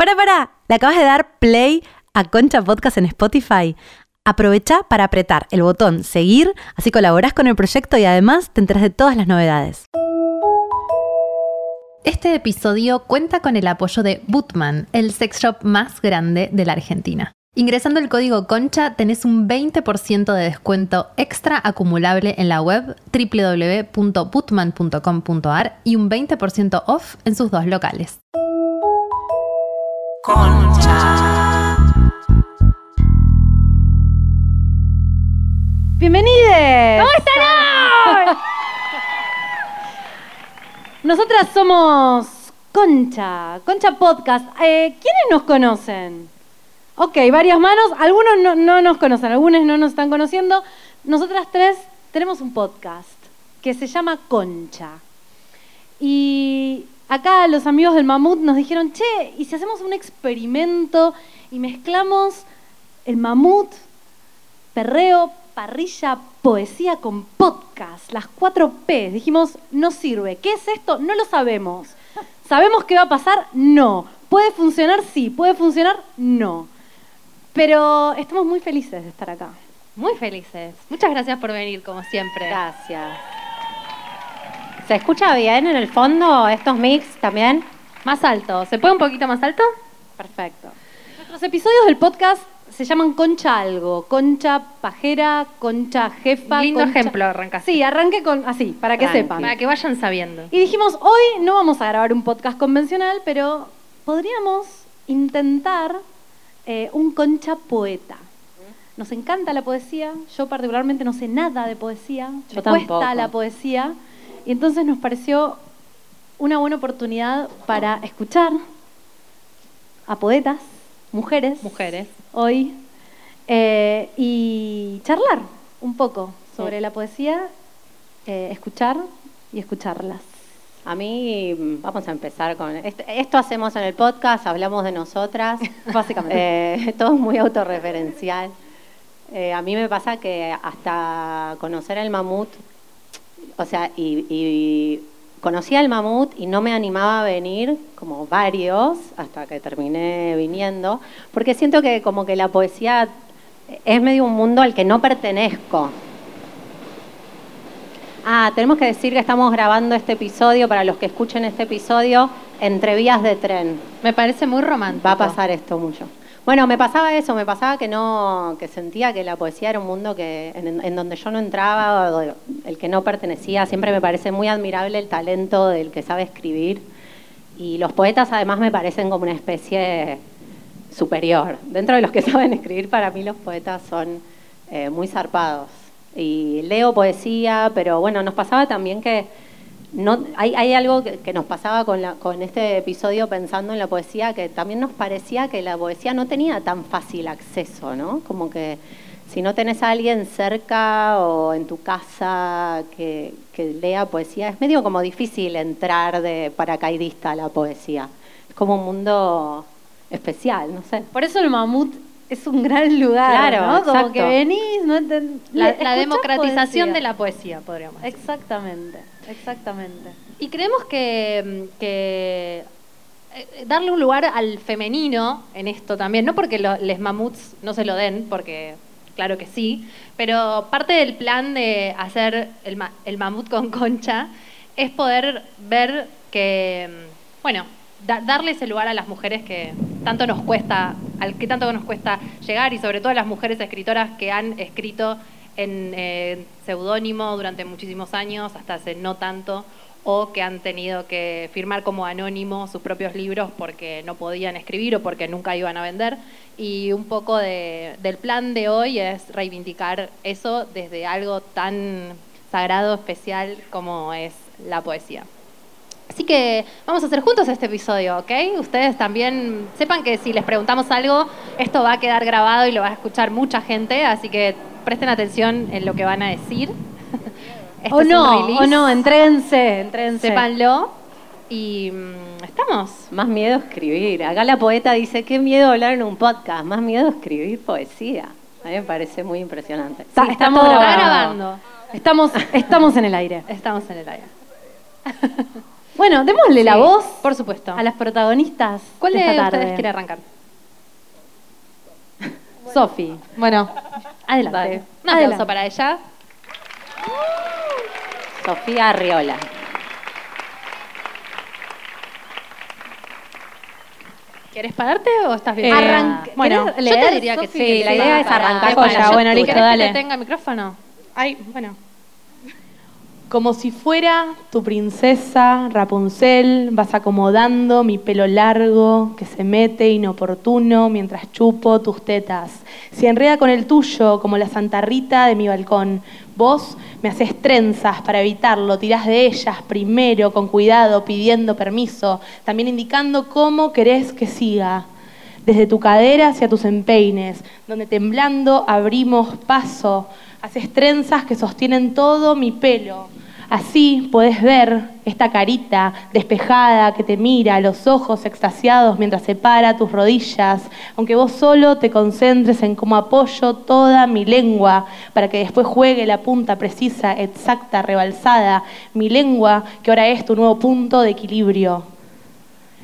Para, para, ¿le acabas de dar play a Concha Podcast en Spotify? Aprovecha para apretar el botón seguir, así colaborás con el proyecto y además te enteras de todas las novedades. Este episodio cuenta con el apoyo de Bootman, el sex shop más grande de la Argentina. Ingresando el código CONCHA tenés un 20% de descuento extra acumulable en la web www.bootman.com.ar y un 20% off en sus dos locales. Concha. ¡Bienvenides! ¿Cómo están hoy? Nosotras somos Concha, Concha Podcast. Eh, ¿Quiénes nos conocen? Ok, varias manos. Algunos no, no nos conocen, algunos no nos están conociendo. Nosotras tres tenemos un podcast que se llama Concha. Y acá los amigos del Mamut nos dijeron, che, ¿y si hacemos un experimento y mezclamos el mamut, perreo, parrilla, poesía con podcast, las cuatro P? Dijimos, no sirve. ¿Qué es esto? No lo sabemos. ¿Sabemos qué va a pasar? No. ¿Puede funcionar? Sí. ¿Puede funcionar? No. Pero estamos muy felices de estar acá. Muy felices. Muchas gracias por venir, como siempre. Gracias. ¿Se escucha bien en el fondo estos mix también? Más alto. ¿Se puede un poquito más alto? Perfecto. Nuestros episodios del podcast se llaman Concha Algo. Concha Pajera, Concha Jefa. Lindo concha- ejemplo arrancaste. Sí, arranque con así, para que Tranqui. sepan. Para que vayan sabiendo. Y dijimos, hoy no vamos a grabar un podcast convencional, pero podríamos intentar eh, un concha poeta. Nos encanta la poesía, yo particularmente no sé nada de poesía, Yo me tampoco. cuesta la poesía, y entonces nos pareció una buena oportunidad para escuchar a poetas, mujeres, Mujeres. hoy, eh, y charlar un poco sobre Sí. la poesía, eh, escuchar y escucharlas. A mí, vamos a empezar con... est- Esto hacemos en el podcast, hablamos de nosotras. Básicamente. Eh, todo es muy autorreferencial. Eh, a mí me pasa que hasta conocer el mamut, o sea, y, y conocí al mamut y no me animaba a venir, como varios, hasta que terminé viniendo, porque siento que como que la poesía es medio un mundo al que no pertenezco. Ah, tenemos que decir que estamos grabando este episodio, para los que escuchen este episodio, entre vías de tren. Me parece muy romántico. Va a pasar esto mucho. Bueno, me pasaba eso, me pasaba que no, que sentía que la poesía era un mundo que en, donde yo no entraba, el que no pertenecía. Siempre me parece muy admirable el talento del que sabe escribir. Y los poetas además me parecen como una especie superior. Dentro de los que saben escribir, para mí los poetas son eh, muy zarpados. Y leo poesía, pero bueno, nos pasaba también que no, hay, hay algo que, nos pasaba con, la- con este episodio pensando en la poesía, que también nos parecía que la poesía no tenía tan fácil acceso, ¿no? Como que si no tenés a alguien cerca o en tu casa que, que lea poesía, es medio como difícil entrar de paracaidista a la poesía. Es como un mundo especial, no sé. Por eso el mamut es un gran lugar, Claro, ¿no? Como que venís, no La, la democratización poesía. de la poesía, podríamos decir. Exactamente, exactamente. Y creemos que, que, eh, darle un lugar al femenino en esto también, no porque los les mamuts no se lo den, porque claro que sí, pero parte del plan de hacer el, ma- el mamut con concha es poder ver que, mm, bueno, da- darle ese lugar a las mujeres que tanto nos cuesta, al que tanto nos cuesta llegar y sobre todo a las mujeres escritoras que han escrito en eh, seudónimo durante muchísimos años, hasta hace no tanto, o que han tenido que firmar como anónimo sus propios libros porque no podían escribir o porque nunca iban a vender. Y un poco de- del plan de hoy es reivindicar eso desde algo tan sagrado, especial como es la poesía. Así que vamos a hacer juntos este episodio, ¿ok? Ustedes también sepan que si les preguntamos algo, esto va a quedar grabado y lo va a escuchar mucha gente, así que presten atención en lo que van a decir. Este o no, o no, entréguense, entréguense. Sépanlo. Y mm, estamos. Más miedo escribir. Acá la poeta dice, qué miedo hablar en un podcast, más miedo escribir poesía. A mí me parece muy impresionante. Está- Sí, estamos grabando. grabando. Estamos, estamos en el aire. Estamos en el aire. Bueno, démosle la voz Por supuesto. a las protagonistas. ¿Cuál de esta tarde. ustedes quiere arrancar? Sofi. Bueno, Adelante. dale. Un aplauso Adelante. para ella. Sofía Arriola. ¿Quieres pararte o estás bien? Eh, Arranque- bueno, ¿querés yo te diría que sí. La idea es arrancar con Bueno. ¿querés dale. que te tenga micrófono? Ay, bueno. Como si fuera tu princesa Rapunzel, vas acomodando mi pelo largo que se mete inoportuno mientras chupo tus tetas. Se enreda con el tuyo como la Santa Rita de mi balcón. Vos me haces trenzas para evitarlo, tirás de ellas primero, con cuidado, pidiendo permiso, también indicando cómo querés que siga desde tu cadera hacia tus empeines, donde temblando abrimos paso, haces trenzas que sostienen todo mi pelo. Así podés ver esta carita despejada que te mira, los ojos extasiados mientras separa tus rodillas, aunque vos solo te concentres en cómo apoyo toda mi lengua para que después juegue la punta precisa, exacta, rebalsada, mi lengua que ahora es tu nuevo punto de equilibrio.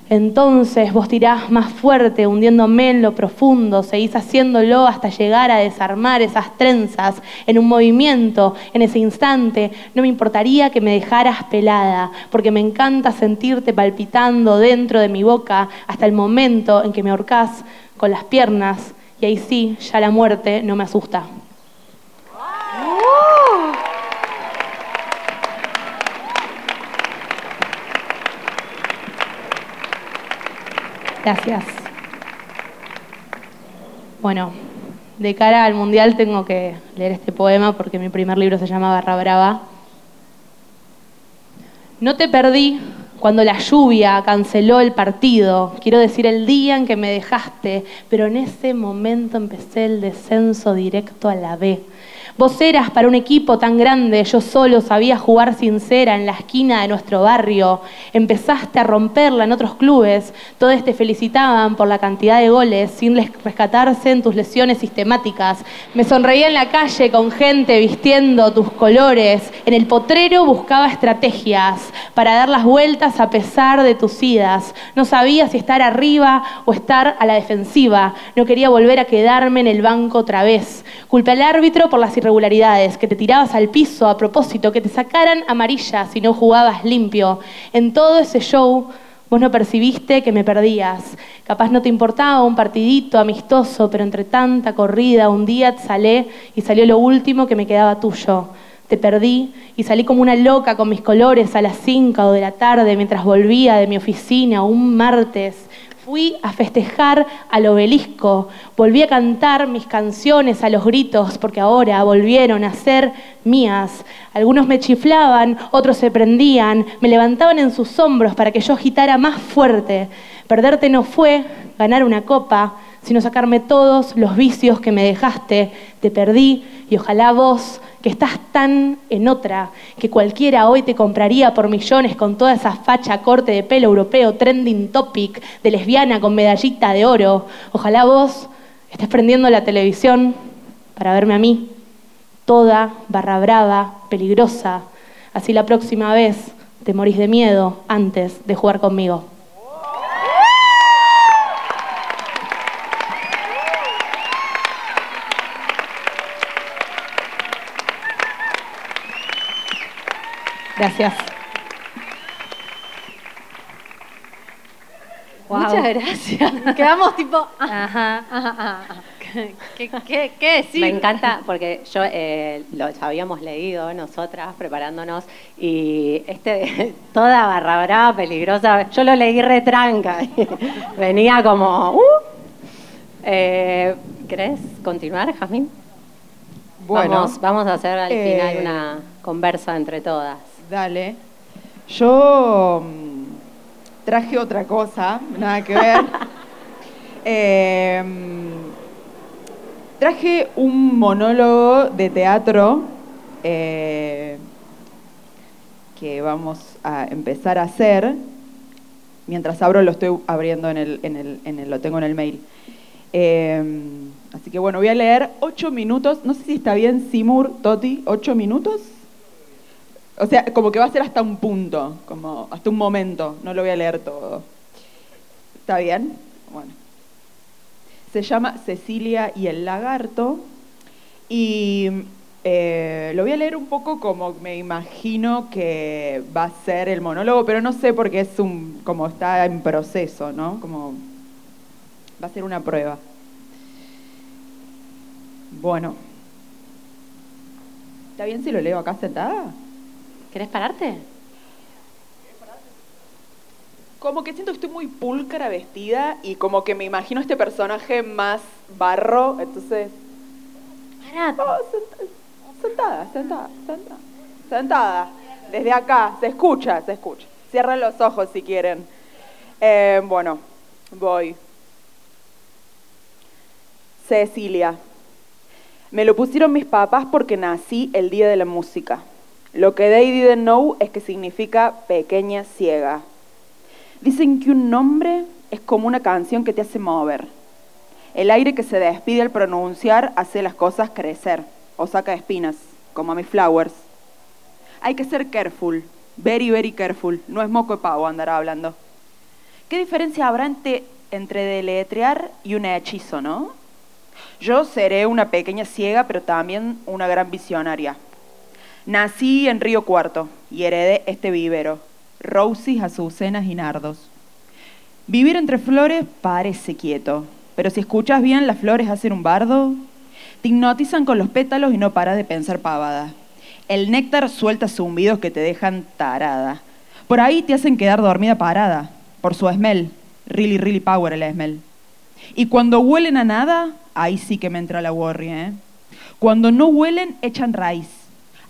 Entonces vos tirás más fuerte, hundiéndome en lo profundo, seguís haciéndolo hasta llegar a desarmar esas trenzas en un movimiento, en ese instante. No me importaría que me dejaras pelada, porque me encanta sentirte palpitando dentro de mi boca hasta el momento en que me ahorcás con las piernas y ahí sí, ya la muerte no me asusta. Gracias. Bueno, de cara al mundial tengo que leer este poema porque mi primer libro se llama Barra Brava. No te perdí cuando la lluvia canceló el partido, quiero decir el día en que me dejaste, pero en ese momento empecé el descenso directo a la B. Vos eras para un equipo tan grande, yo solo sabía jugar sincera en la esquina de nuestro barrio. Empezaste a romperla en otros clubes, todos te felicitaban por la cantidad de goles sin rescatarse en tus lesiones sistemáticas. Me sonreía en la calle con gente vistiendo tus colores. En el potrero buscaba estrategias para dar las vueltas a pesar de tus idas. No sabía si estar arriba o estar a la defensiva. No quería volver a quedarme en el banco otra vez. Culpé al árbitro por las irregularidades, que te tirabas al piso a propósito, que te sacaran amarilla si no jugabas limpio. En todo ese show vos no percibiste que me perdías. Capaz no te importaba un partidito amistoso, pero entre tanta corrida un día salé y salió lo último que me quedaba tuyo. Te perdí y salí como una loca con mis colores a las 5 de la tarde mientras volvía de mi oficina un martes. Fui a festejar al obelisco, volví a cantar mis canciones a los gritos porque ahora volvieron a ser mías. Algunos me chiflaban, otros se prendían, me levantaban en sus hombros para que yo agitara más fuerte. Perderte no fue ganar una copa, sino sacarme todos los vicios que me dejaste. Te perdí y ojalá vos que estás tan en otra que cualquiera hoy te compraría por millones con toda esa facha corte de pelo europeo, trending topic, de lesbiana con medallita de oro. Ojalá vos estés prendiendo la televisión para verme a mí, toda barra brava, peligrosa. Así la próxima vez te morís de miedo antes de jugar conmigo. Gracias. Muchas gracias. Quedamos tipo. ah, Ajá. ah, ah, ah. ¿Qué, qué, qué decir? Me encanta porque yo eh, lo habíamos leído nosotras preparándonos y este toda barra brava, peligrosa, yo lo leí retranca. Venía como, uh. Eh, ¿Querés continuar, Jazmín? Bueno, vamos, vamos a hacer al eh, final una conversa entre todas. Dale. Yo mm, traje otra cosa, nada que ver. Eh, mm, traje un monólogo de teatro eh, que vamos a empezar a hacer. Mientras abro lo estoy abriendo en el, en el, en el- lo tengo en el mail. Eh, así que bueno, voy a leer ocho minutos. No sé si está bien, Simur, Toti, ocho minutos. O sea, como que va a ser hasta un punto, como hasta un momento, no lo voy a leer todo. ¿Está bien? Bueno. Se llama Cecilia y el lagarto y eh, lo voy a leer un poco como me imagino que va a ser el monólogo, pero no sé porque es un, como está en proceso, ¿no? Como va a ser una prueba. Bueno. ¿Está bien si lo leo acá sentada? ¿Querés pararte? Como que siento que estoy muy pulcra vestida y como que me imagino este personaje más barro, entonces... Parate. Oh, sent- sentada, sentada, sentada. Sentada. Desde acá, se escucha, se escucha. Cierren los ojos si quieren. Eh, bueno, voy. Cecilia. Me lo pusieron mis papás porque nací el día de la música. Lo que they didn't know es que significa pequeña ciega. Dicen que un nombre es como una canción que te hace mover. El aire que se despide al pronunciar hace las cosas crecer o saca espinas, como a mis flowers. Hay que ser careful, very, very careful. No es moco de pavo andar hablando. ¿Qué diferencia habrá entre, entre deletrear y un hechizo, no? Yo seré una pequeña ciega, pero también una gran visionaria. Nací en Río Cuarto y heredé este vivero, roses, azucenas y nardos. Vivir entre flores parece quieto, pero si escuchas bien, las flores hacen un bardo. Te hipnotizan con los pétalos y no paras de pensar pavada. El néctar suelta zumbidos que te dejan tarada. Por ahí te hacen quedar dormida parada, por su smell. Really, really power el smell. Y cuando huelen a nada, ahí sí que me entra la worry, ¿eh? Cuando no huelen, echan raíz.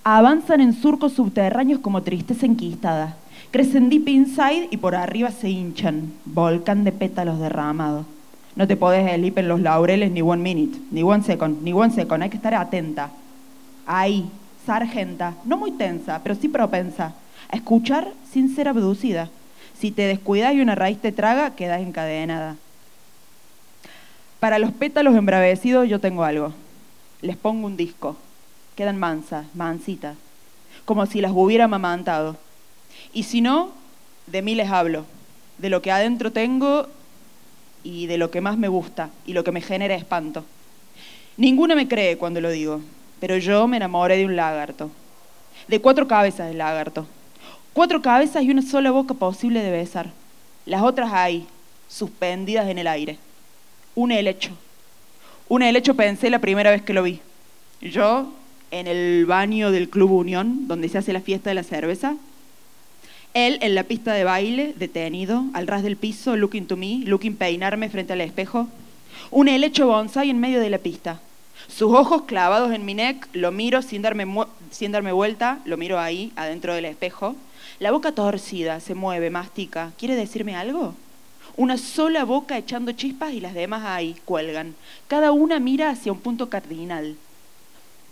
Avanzan en surcos subterráneos como tristeza enquistada. Crecen deep inside y por arriba se hinchan, volcán de pétalos derramados. No te podés elip en los laureles ni one minute, ni one second, ni one second. Hay que estar atenta. Ahí, sargenta, no muy tensa, pero sí propensa. A escuchar sin ser abducida. Si te descuidas y una raíz te traga, quedas encadenada. Para los pétalos embravecidos yo tengo algo. Les pongo un disco. Quedan mansas, mansitas. Como si las hubiera amamantado. Y si no, de mí les hablo. De lo que adentro tengo y de lo que más me gusta y lo que me genera espanto. Ninguna me cree cuando lo digo, pero yo me enamoré de un lagarto. De cuatro cabezas de lagarto. Cuatro cabezas y una sola boca posible de besar. Las otras hay, suspendidas en el aire. Un helecho. Un helecho pensé la primera vez que lo vi. Yo, en el baño del Club Unión, donde se hace la fiesta de la cerveza. Él en la pista de baile, detenido, al ras del piso, looking to me, looking peinarme frente al espejo. Un helecho bonsai en medio de la pista. Sus ojos clavados en mi neck, lo miro sin darme, sin darme vuelta, lo miro ahí, adentro del espejo. La boca torcida, se mueve, mastica. ¿Quiere decirme algo? Una sola boca echando chispas y las demás ahí, cuelgan. Cada una mira hacia un punto cardinal.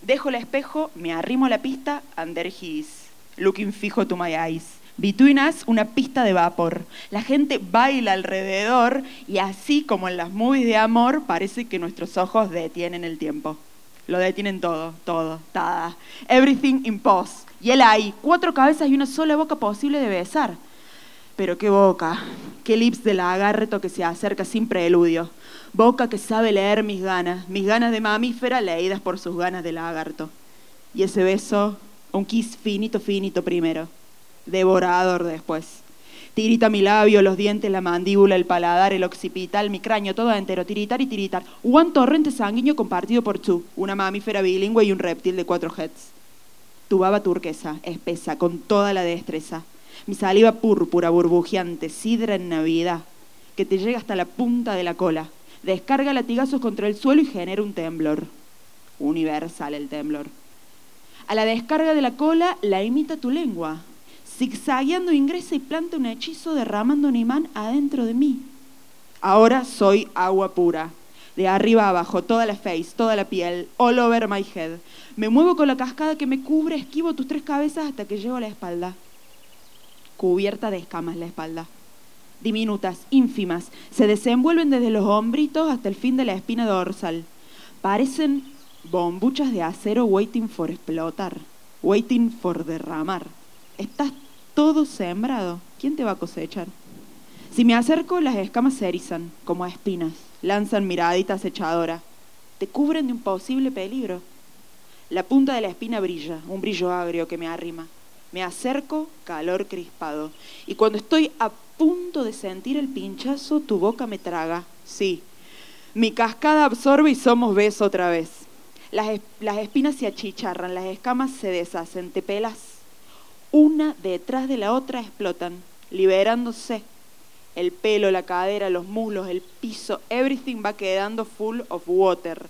Dejo el espejo, me arrimo a la pista, and there he is, looking fijo to my eyes. Between us, una pista de vapor. La gente baila alrededor y así como en las movies de amor, parece que nuestros ojos detienen el tiempo. Lo detienen todo, todo, tada. Everything in pause. Y él ahí, cuatro cabezas y una sola boca posible de besar. Pero qué boca, qué lips de lagarto que se acerca sin preludio. Boca que sabe leer mis ganas, mis ganas de mamífera leídas por sus ganas de lagarto. Y ese beso, un kiss finito, finito primero, devorador después. Tirita mi labio, los dientes, la mandíbula, el paladar, el occipital, mi cráneo, todo entero, tiritar y tiritar. Un torrente sanguíneo compartido por tú, una mamífera bilingüe y un reptil de cuatro heads. Tu baba turquesa, espesa, con toda la destreza. Mi saliva púrpura, burbujeante, sidra en Navidad, que te llega hasta la punta de la cola. Descarga latigazos contra el suelo y genera un temblor. Universal el temblor. A la descarga de la cola la imita tu lengua. Zigzagueando ingresa y planta un hechizo derramando un imán adentro de mí. Ahora soy agua pura. De arriba abajo, toda la face, toda la piel, all over my head. Me muevo con la cascada que me cubre, esquivo tus tres cabezas hasta que llego a la espalda. Cubierta de escamas la espalda. Diminutas, ínfimas, se desenvuelven desde los hombritos hasta el fin de la espina dorsal. Parecen bombuchas de acero waiting for explotar, waiting for derramar. Estás todo sembrado. ¿Quién te va a cosechar? Si me acerco, las escamas se erizan, como espinas, lanzan miraditas echadoras, te cubren de un posible peligro. La punta de la espina brilla, un brillo agrio que me arrima. Me acerco, calor crispado. Y cuando estoy a punto de sentir el pinchazo, tu boca me traga. Sí, mi cascada absorbe y somos beso otra vez. Las, las espinas se achicharran, las escamas se deshacen, te pelas. Una detrás de la otra explotan, liberándose. El pelo, la cadera, los muslos, el piso, everything va quedando full of water.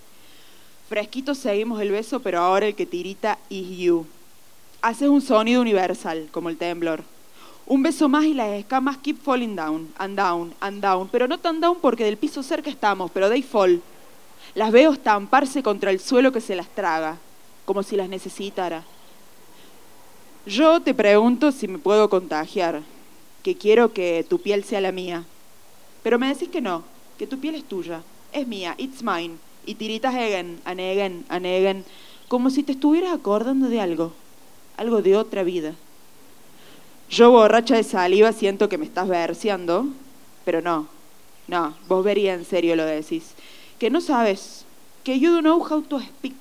Fresquito seguimos el beso, pero ahora el que tirita is you. Haces un sonido universal, como el temblor. Un beso más y las escamas keep falling down, and down, and down, pero no tan down porque del piso cerca estamos, pero they fall. Las veo estamparse contra el suelo que se las traga, como si las necesitara. Yo te pregunto si me puedo contagiar, que quiero que tu piel sea la mía. Pero me decís que no, que tu piel es tuya, es mía, it's mine. Y tiritas again, and again, como si te estuvieras acordando de algo, algo de otra vida. Yo borracha de saliva siento que me estás verseando, pero no, no, vos vería en serio lo decís. Que no sabes, que you don't know how to speak,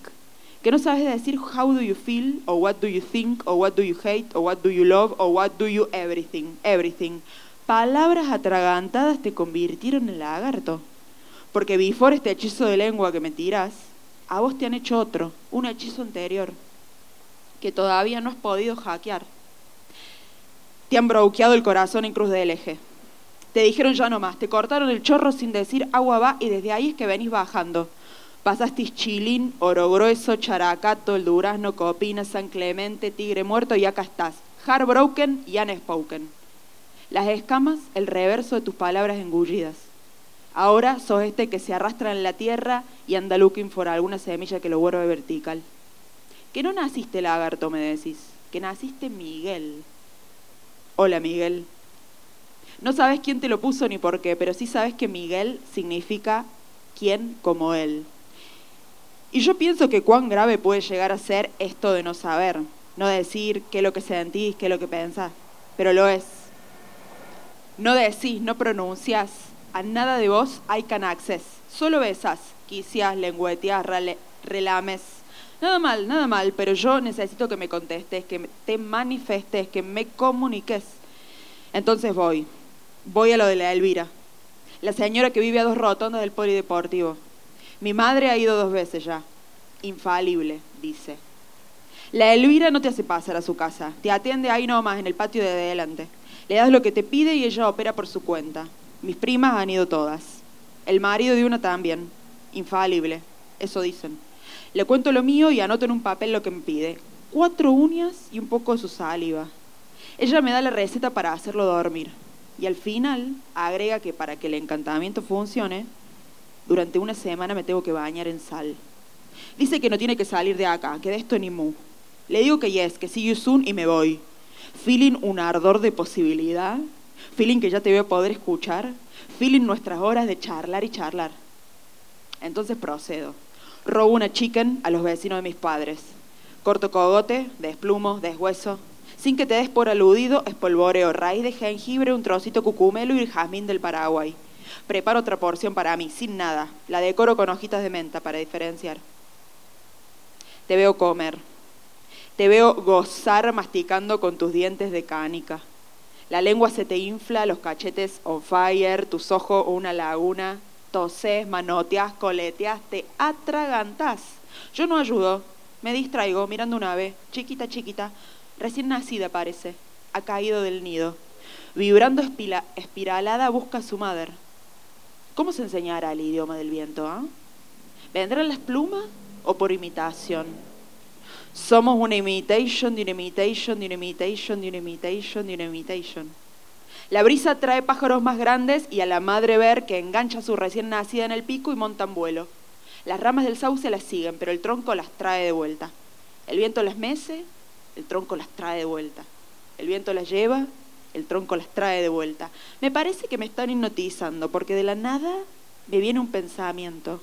que no sabes decir how do you feel, or what do you think, or what do you hate, or what do you love, or what do you everything, everything. Palabras atragantadas te convirtieron en lagarto. Porque before este hechizo de lengua que me tiras, a vos te han hecho otro, un hechizo anterior, que todavía no has podido hackear. Te han broqueado el corazón en cruz del eje. Te dijeron ya no más, te cortaron el chorro sin decir agua va y desde ahí es que venís bajando. Pasaste Chilín, Oro Grueso, Characato, El Durazno, Copina, San Clemente, Tigre Muerto y acá estás. Heartbroken y unspoken. Las escamas, el reverso de tus palabras engullidas. Ahora sos este que se arrastra en la tierra y anda looking for alguna semilla que lo vuelve vertical. Que no naciste lagarto, me decís, que naciste Miguel. Hola Miguel. No sabes quién te lo puso ni por qué, pero sí sabes que Miguel significa quién como él. Y yo pienso que cuán grave puede llegar a ser esto de no saber, no decir qué es lo que sentís, qué es lo que pensás, pero lo es. No decís, no pronuncias, a nada de vos hay can access. Solo besas, quicias, lengüeteas, relames. Nada mal, nada mal, pero yo necesito que me contestes, que te manifestes, que me comuniques. Entonces voy, voy a lo de la Elvira, la señora que vive a dos rotondas del polideportivo. Mi madre ha ido dos veces ya. Infalible, dice. La Elvira no te hace pasar a su casa, te atiende ahí nomás en el patio de adelante. Le das lo que te pide y ella opera por su cuenta. Mis primas han ido todas. El marido de una también. Infalible. Eso dicen. Le cuento lo mío y anoto en un papel lo que me pide. Cuatro uñas y un poco de su saliva. Ella me da la receta para hacerlo dormir. Y al final agrega que para que el encantamiento funcione, durante una semana me tengo que bañar en sal. Dice que no tiene que salir de acá, que de esto ni mu. Le digo que yes, que see you soon y me voy. Feeling un ardor de posibilidad feeling que ya te voy a poder escuchar, feeling nuestras horas de charlar y charlar. Entonces procedo. Robo una chicken a los vecinos de mis padres. Corto cogote, desplumo, deshueso. Sin que te des por aludido, espolvoreo raíz de jengibre, un trocito cucumelo y el jazmín del Paraguay. Preparo otra porción para mí, sin nada. La decoro con hojitas de menta para diferenciar. Te veo comer. Te veo gozar masticando con tus dientes de cánica. La lengua se te infla, los cachetes on fire, tus ojos una laguna, toses, manoteas, coleteas, te atragantas. Yo no ayudo, me distraigo mirando un ave, chiquita, chiquita, recién nacida parece, ha caído del nido. Vibrando espiralada busca a su madre. ¿Cómo se enseñará el idioma del viento? Ah? ¿Vendrán las plumas o por imitación? Somos una imitation de una imitation de una imitation de una imitation de una imitation. La brisa trae pájaros más grandes y a la madre ver que engancha a su recién nacida en el pico y montan vuelo. Las ramas del sauce las siguen, pero el tronco las trae de vuelta. El viento las mece, el tronco las trae de vuelta. El viento las lleva, el tronco las trae de vuelta. Me parece que me están hipnotizando porque de la nada me viene un pensamiento.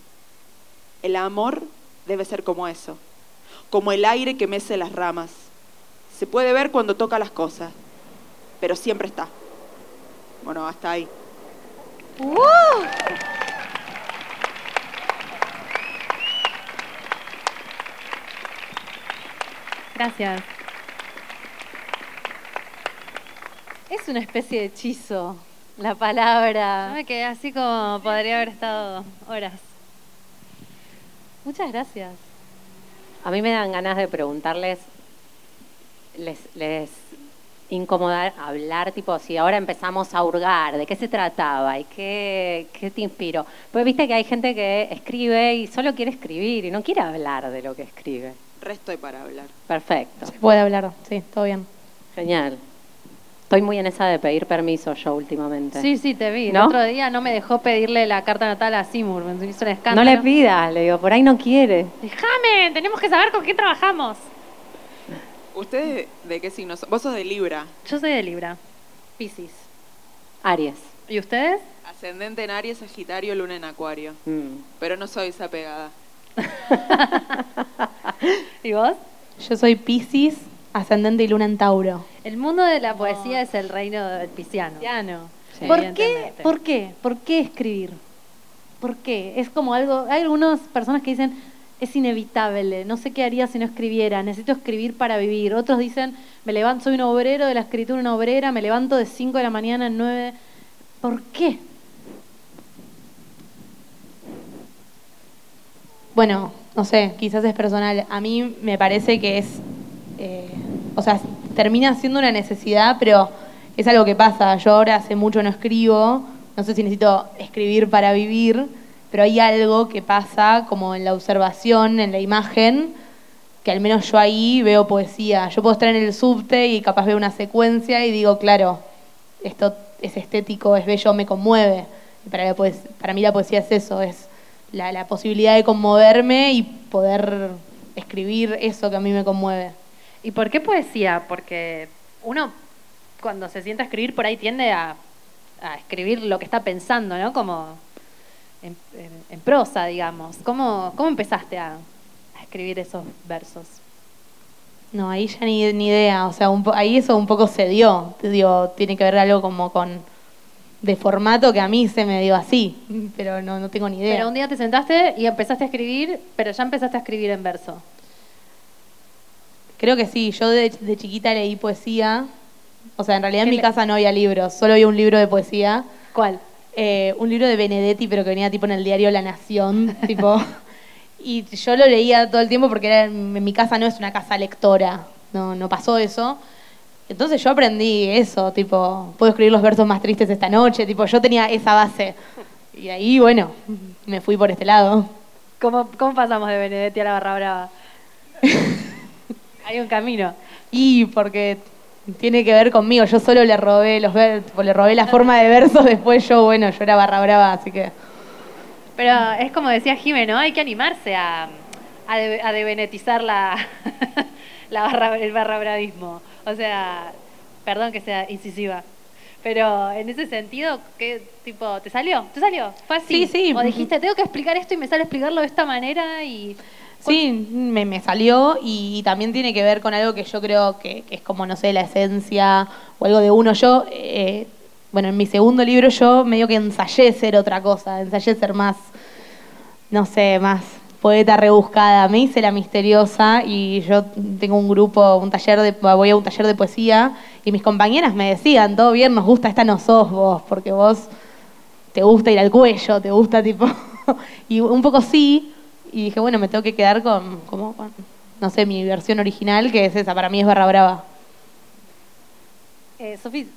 El amor debe ser como eso como el aire que mece las ramas. Se puede ver cuando toca las cosas, pero siempre está. Bueno, hasta ahí. Gracias. Es una especie de hechizo, la Yo palabra. me quedé así como podría haber estado horas. Muchas gracias. A mí me dan ganas de preguntarles, les, les incomodar hablar, tipo, si ahora empezamos a hurgar, ¿de qué se trataba? ¿Y qué, qué te inspiró? Pues viste que hay gente que escribe y solo quiere escribir y no quiere hablar de lo que escribe. Resto hay para hablar. Perfecto, Se puede hablar, sí, todo bien. genial. Estoy muy en esa de pedir permiso yo últimamente. Sí, sí, te vi. ¿No? El otro día no me dejó pedirle la carta natal a Seymour. Me hizo un No escándalo. le pidas, le digo, por ahí no quiere. Déjame, tenemos que saber con qué trabajamos. ¿Ustedes de qué signo son? Vos sos de Libra, Yo soy de Libra. Piscis. Aries. ¿Y ustedes? ascendente en Aries, Sagitario, Luna en Acuario. Mm. Pero no soy desapegada. ¿Y vos? Yo soy Piscis, ascendente y luna en Tauro. El mundo de la poesía es el reino del pisciano. Sí. ¿Por qué? ¿Por qué? ¿Por qué escribir? ¿Por qué? Es como algo. Hay algunas personas que dicen es inevitable, no sé qué haría si no escribiera, necesito escribir para vivir. Otros dicen, me levanto, soy un obrero de la escritura, una obrera, me levanto de 5 de la mañana a 9. ¿Por qué? Bueno, no sé, quizás es personal. A mí me parece que es, eh, o sea, termina siendo una necesidad, pero es algo que pasa. Yo ahora hace mucho no escribo, no sé si necesito escribir para vivir, pero hay algo que pasa como en la observación, en la imagen, que al menos yo ahí veo poesía. Yo puedo estar en el subte y capaz veo una secuencia y digo, claro, esto es estético, es bello, me conmueve. Y para, la poes- para mí la poesía es eso, es la, la posibilidad de conmoverme y poder escribir eso que a mí me conmueve. ¿Y por qué poesía? Porque uno cuando se sienta a escribir por ahí tiende a, a escribir lo que está pensando, ¿no? Como en, en- en prosa, digamos. ¿Cómo, cómo empezaste a, a escribir esos versos? No, ahí ya ni, ni idea, o sea, un po- ahí eso un poco se dio, digo, tiene que ver algo como con de formato que a mí se me dio así, pero no, no tengo ni idea. Pero un día te sentaste y empezaste a escribir, pero ya empezaste a escribir en verso. Creo que sí, yo de, de chiquita leí poesía, o sea, en realidad en ¿Qué mi casa no había libros, solo había un libro de poesía, ¿Cuál? Eh, un libro de Benedetti, pero que venía tipo en el diario La Nación, tipo, y yo lo leía todo el tiempo porque era, en mi casa no es una casa lectora, no, no pasó eso. Entonces yo aprendí eso, tipo, puedo escribir los versos más tristes esta noche, tipo, yo tenía esa base. Y ahí, bueno, me fui por este lado. ¿Cómo, cómo pasamos de Benedetti a la barra brava? Hay un camino. Y porque tiene que ver conmigo, yo solo le robé los ver- le robé la forma de versos, después yo, bueno, yo era barra brava, así que Pero es como decía Jimé, ¿no? Hay que animarse a, a, de- a debenetizar la, la barra, el barra bravismo. O sea, perdón que sea incisiva. Pero en ese sentido, ¿qué tipo? ¿Te salió? ¿Te salió? ¿Fue así? Sí, sí. O dijiste, tengo que explicar esto y me sale explicarlo de esta manera y. Sí, me, salió y, también tiene que ver con algo que yo creo que, que es como, no sé, la esencia o algo de uno. Yo, eh, bueno, en mi segundo libro yo medio que ensayé ser otra cosa, ensayé ser más, no sé, más poeta rebuscada. Me hice la misteriosa y yo tengo un grupo, un taller de, voy a un taller de poesía y mis compañeras me decían, todo bien, nos gusta, esta no sos vos, porque vos te gusta ir al cuello, te gusta tipo... y un poco sí, y dije, bueno, me tengo que quedar con, como, con, no sé, mi versión original, que es esa, para mí es barra brava. Eh, Sofi,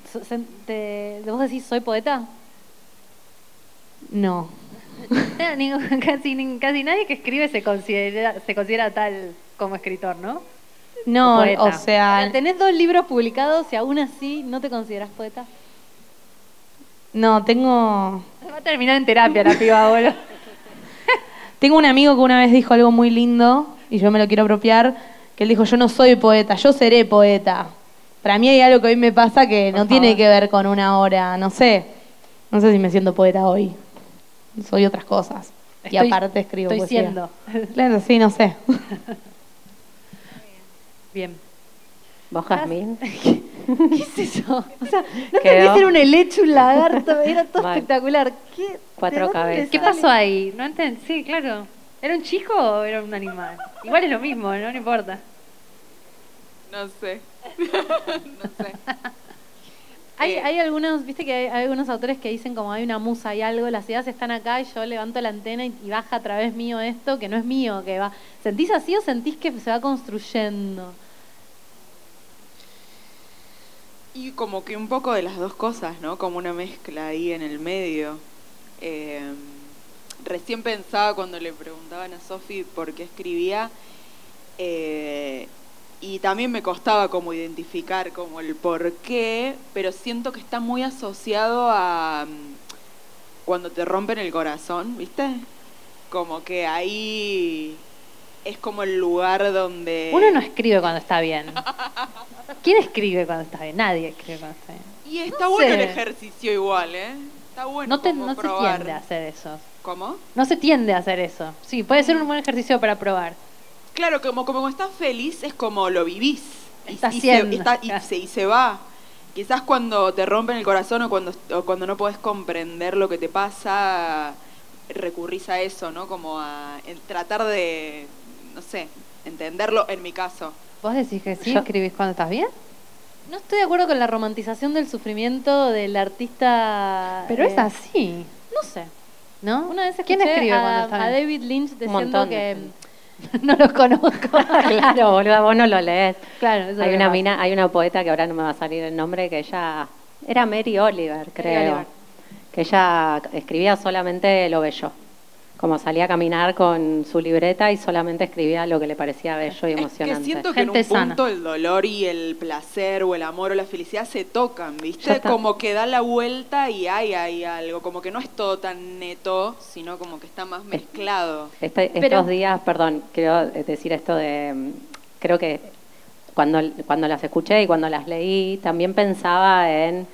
te- ¿vos decís soy poeta? No. Casi, casi nadie que escribe se considera, se considera tal como escritor, ¿no? No, poeta. o sea, tenés dos libros publicados y aún así no te consideras poeta. no, tengo, Va a terminar en terapia la piba, boludo. tengo un amigo que una vez dijo algo muy lindo, y yo me lo quiero apropiar, que él dijo, yo no soy poeta, yo seré poeta. Para mí hay algo que hoy me pasa que no tiene que ver con una hora, no sé, no sé si me siento poeta hoy, soy otras cosas. y aparte escribo Estoy poesía. siendo. Claro, sí, no sé. Bien. ¿Vos, Jazmín? ¿Qué es eso? O sea, no entendí era un helecho, un lagarto, era todo Mal. espectacular. ¿Qué? Cuatro ¿de dónde cabezas. ¿Qué pasó ahí? No entendí. Sí, claro. ¿Era un chico o era un animal? Igual es lo mismo, ¿no? No importa. No sé. no sé. Hay, Eh, hay algunos, viste que hay, hay algunos autores que dicen como hay una musa y algo, las ideas están acá y yo levanto la antena y, y baja a través mío esto, que no es mío, que va. ¿Sentís así o sentís que se va construyendo? Y como que un poco de las dos cosas, ¿no? Como una mezcla ahí en el medio. Eh, recién pensaba cuando le preguntaban a Sofi por qué escribía, eh, y también me costaba como identificar como el por qué, pero siento que está muy asociado a mm, cuando te rompen el corazón, ¿viste? Como que ahí es como el lugar donde... Uno no escribe cuando está bien. ¿Quién escribe cuando está bien? Nadie escribe cuando está bien. Y está No bueno el ejercicio igual, ¿eh? Está bueno No, te, como no se tiende a hacer eso. ¿Cómo? No se tiende a hacer eso. Sí, puede ser un buen ejercicio para probar. Claro, como, como cuando estás feliz es como lo vivís. Y, Está y siendo, se, está- y se, y se va. Quizás cuando te rompen el corazón o cuando, o cuando no podés comprender lo que te pasa, recurrís a eso, ¿no? Como a en tratar de, no sé, entenderlo en mi caso. ¿Vos decís que sí Yo- escribís cuando estás bien? No estoy de acuerdo con la romantización del sufrimiento del artista. Pero es eh, así, No sé. ¿no? Una vez escuché ¿Quién escribe a, cuando está a bien? David Lynch diciendo montón de que gente. no lo conozco. claro, boluda, vos no lo lees. claro, eso Hay es una verdad. mina, hay una poeta que ahora no me va a salir el nombre, que ella era Mary Oliver, creo. Oliver. Que ella escribía solamente lo bello. Como salía a caminar con su libreta y solamente escribía lo que le parecía bello y Es emocionante. que siento que Gente en un sana. punto el dolor y el placer o el amor o la felicidad se tocan, ¿viste? Como que da la vuelta y hay, hay algo, como que no es todo tan neto, sino como que está más mezclado. Este- Pero- estos días, perdón, quiero decir esto de, creo que cuando, cuando las escuché y cuando las leí, también pensaba en,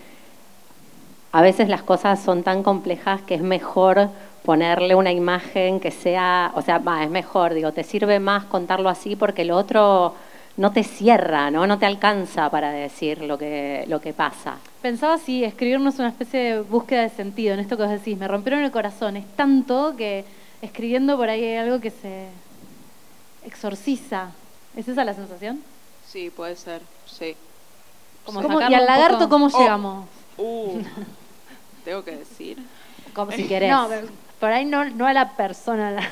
a veces las cosas son tan complejas que es mejor ponerle una imagen que sea, o sea, va, es mejor, digo, te sirve más contarlo así porque lo otro no te cierra, ¿no? No te alcanza para decir lo que, lo que pasa. Pensaba si escribir no es una especie de búsqueda de sentido en esto que vos decís. Me rompieron el corazón. Es tanto que escribiendo por ahí hay algo que se exorciza. ¿Es esa la sensación? Sí, puede ser, sí. Como ¿Cómo- sacarlo ¿Y al lagarto poco- cómo Oh. llegamos? Uh, tengo que decir. Como si querés. No, pero por ahí no, no a la persona. a la-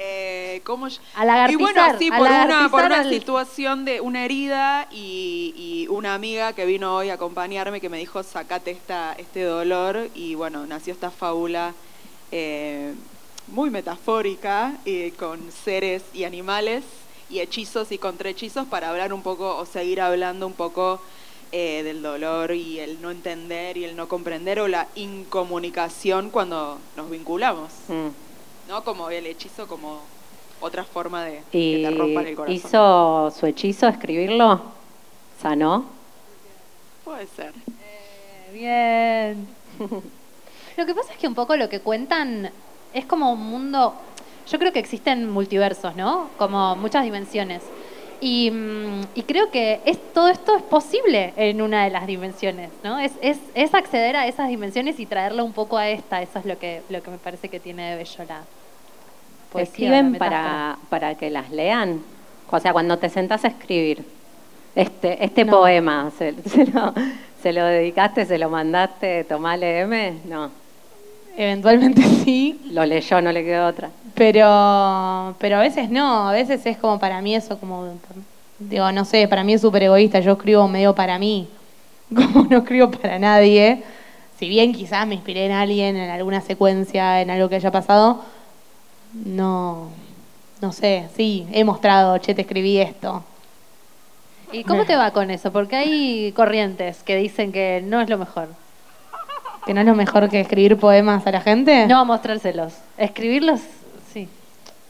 Eh, ¿cómo A lagartizar, Y bueno, sí, por una, por una al- situación de una herida y, y una amiga que vino hoy a acompañarme que me dijo, sacate esta, este dolor y bueno, nació esta fábula eh, muy metafórica eh, con seres y animales y hechizos y contrahechizos para hablar un poco o seguir hablando un poco eh, del dolor y el no entender y el no comprender o la incomunicación cuando nos vinculamos. Mm. ¿no? Como el hechizo como otra forma de Y que te rompan el corazón. hizo su hechizo escribirlo, sanó. Puede ser. Bien. Lo que pasa es que un poco lo que cuentan es como un mundo. Yo creo que existen multiversos, ¿no? Como muchas dimensiones. Y, mm, y creo que es, todo esto es posible en una de las dimensiones, ¿no? Es, es, es acceder a esas dimensiones y traerlo un poco a esta. Eso es lo que, lo que me parece que tiene de bello la poesía. ¿Escriben la para, para que las lean? O sea, cuando te sentás a escribir este, este No. poema, ¿se, se lo, se lo dedicaste, se lo mandaste, tomá, léeme? No, Eventualmente sí, lo leyó, no le quedó otra. Pero, pero a veces no, a veces es como para mí eso, como, digo, no sé, para mí es súper egoísta, yo escribo medio para mí, como no escribo para nadie. Si bien quizás me inspiré en alguien, en alguna secuencia, en algo que haya pasado, no, no sé, sí, he mostrado, che, te escribí esto. ¿Y cómo te va con eso? Porque hay corrientes que dicen que no es lo mejor. ¿Que no es lo mejor que escribir poemas a la gente? No mostrárselos. Escribirlos.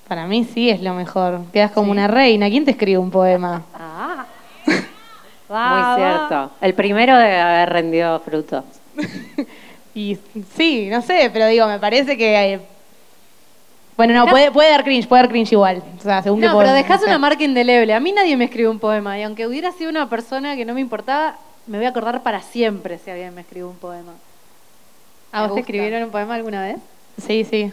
Para mí sí es lo mejor. Quedas como Sí. una reina. ¿Quién te escribe un poema? Ah. Muy cierto. El primero debe haber rendido frutos. Y sí, no sé, pero digo, me parece que eh, Bueno, no, puede, puede dar cringe, puede dar cringe igual. O sea, según No, pero sé. una marca indeleble. A mí nadie me escribió un poema. Y aunque hubiera sido una persona que no me importaba, me voy a acordar para siempre si alguien me escribió un poema. ¿A Me vos te escribieron un poema alguna vez? Sí, sí.